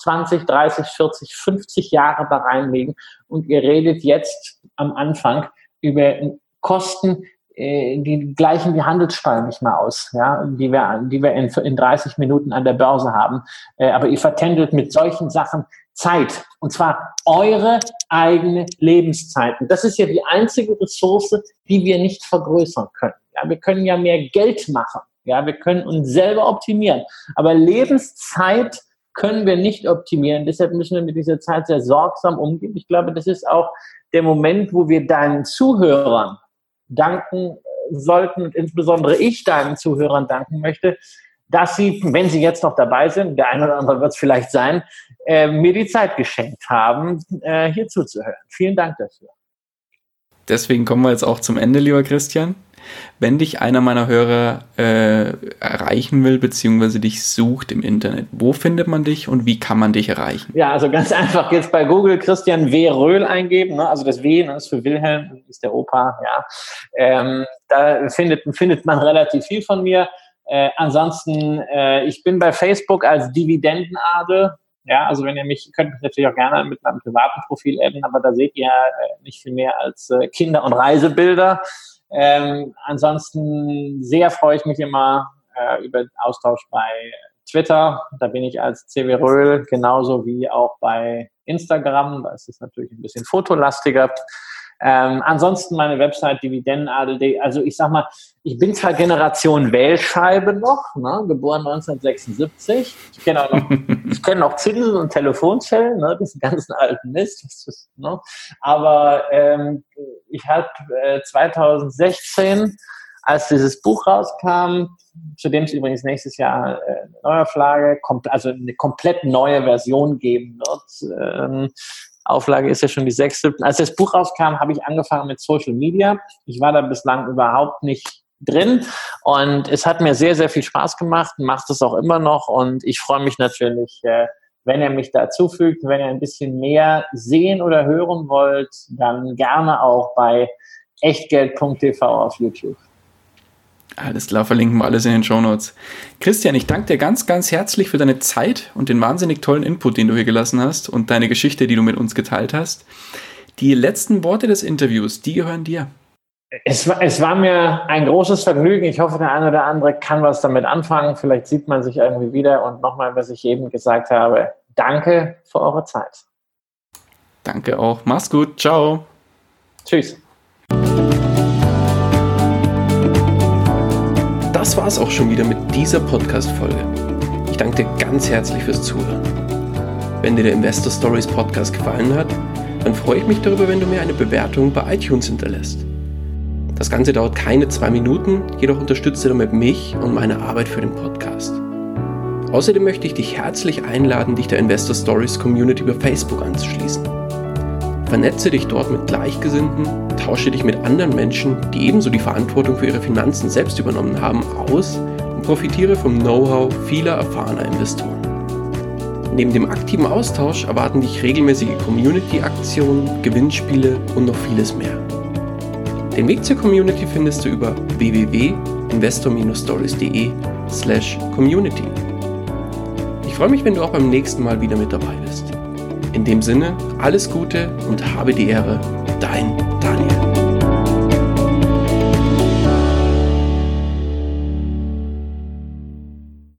20, 30, 40, 50 Jahre da reinlegen und ihr redet jetzt am Anfang über Kosten, die gleichen die Handelssteuer nicht mehr aus, ja, die wir, die wir in, in 30 Minuten an der Börse haben. Äh, aber ihr vertändelt mit solchen Sachen Zeit. Und zwar eure eigene Lebenszeit. Und das ist ja die einzige Ressource, die wir nicht vergrößern können. Ja, wir können ja mehr Geld machen. Ja, wir können uns selber optimieren. Aber Lebenszeit können wir nicht optimieren. Deshalb müssen wir mit dieser Zeit sehr sorgsam umgehen. Ich glaube, das ist auch der Moment, wo wir deinen Zuhörern danken sollten und insbesondere ich deinen Zuhörern danken möchte, dass sie, wenn sie jetzt noch dabei sind, der eine oder andere wird es vielleicht sein, äh, mir die Zeit geschenkt haben, äh, hier zuzuhören. Vielen Dank dafür.
Deswegen kommen wir jetzt auch zum Ende, lieber Christian. Wenn dich einer meiner Hörer äh, erreichen will, beziehungsweise dich sucht im Internet, wo findet man dich und wie kann man dich erreichen?
Ja, also ganz einfach jetzt bei Google Christian W. Röhl eingeben, ne? also das W ne, ist für Wilhelm, ist der Opa, ja. Ähm, da findet, findet man relativ viel von mir. Äh, ansonsten, äh, ich bin bei Facebook als Dividendenadel Ja, also wenn ihr mich, könnt mich natürlich auch gerne mit meinem privaten Profil adden, aber da seht ihr äh, nicht viel mehr als äh, Kinder- und Reisebilder. Ähm, ansonsten sehr freue ich mich immer äh, über den Austausch bei Twitter. Da bin ich als CW Röhl, genauso wie auch bei Instagram. Da ist es natürlich ein bisschen fotolastiger. Ähm, ansonsten meine Website dividendenadel.de. Also ich sag mal, ich bin zwar Generation Wählscheibe noch, ne, geboren 1976. Ich kenne auch noch, ich kenne noch Zinsen und Telefonzellen, ne, diesen ganzen alten Mist. Ist, ne. Aber ähm, ich habe äh, 2016 als dieses Buch rauskam, zu dem es übrigens nächstes Jahr äh, eine Neuauflage, also eine komplett neue Version geben wird. Ähm, Auflage ist ja schon die sechste. Als das Buch rauskam, habe ich angefangen mit Social Media. Ich war da bislang überhaupt nicht drin und es hat mir sehr, sehr viel Spaß gemacht, macht es auch immer noch und ich freue mich natürlich, äh, wenn ihr mich dazufügt, wenn ihr ein bisschen mehr sehen oder hören wollt, dann gerne auch bei echtgeld.tv auf YouTube.
Alles klar, verlinken wir alles in den Show Notes. Christian, ich danke dir ganz, ganz herzlich für deine Zeit und den wahnsinnig tollen Input, den du hier gelassen hast und deine Geschichte, die du mit uns geteilt hast. Die letzten Worte des Interviews, die gehören dir.
Es war, es war mir ein großes Vergnügen. Ich hoffe, der eine oder andere kann was damit anfangen. Vielleicht sieht man sich irgendwie wieder. Und nochmal, was ich eben gesagt habe, danke für eure Zeit.
Danke auch. Mach's gut. Ciao.
Tschüss.
das war es auch schon wieder mit dieser Podcast-Folge. Ich danke dir ganz herzlich fürs Zuhören. Wenn dir der Investor Stories Podcast gefallen hat, dann freue ich mich darüber, wenn du mir eine Bewertung bei iTunes hinterlässt. Das Ganze dauert keine zwei Minuten, jedoch unterstütze damit mich und meine Arbeit für den Podcast. Außerdem möchte ich dich herzlich einladen, dich der Investor Stories Community über Facebook anzuschließen. Vernetze dich dort mit Gleichgesinnten, tausche dich mit anderen Menschen, die ebenso die Verantwortung für ihre Finanzen selbst übernommen haben, aus und profitiere vom Know-how vieler erfahrener Investoren. Neben dem aktiven Austausch erwarten dich regelmäßige Community-Aktionen, Gewinnspiele und noch vieles mehr. Den Weg zur Community findest du über www.investor-stories.de slash community. Ich freue mich, wenn du auch beim nächsten Mal wieder mit dabei bist. In dem Sinne, alles Gute und habe die Ehre,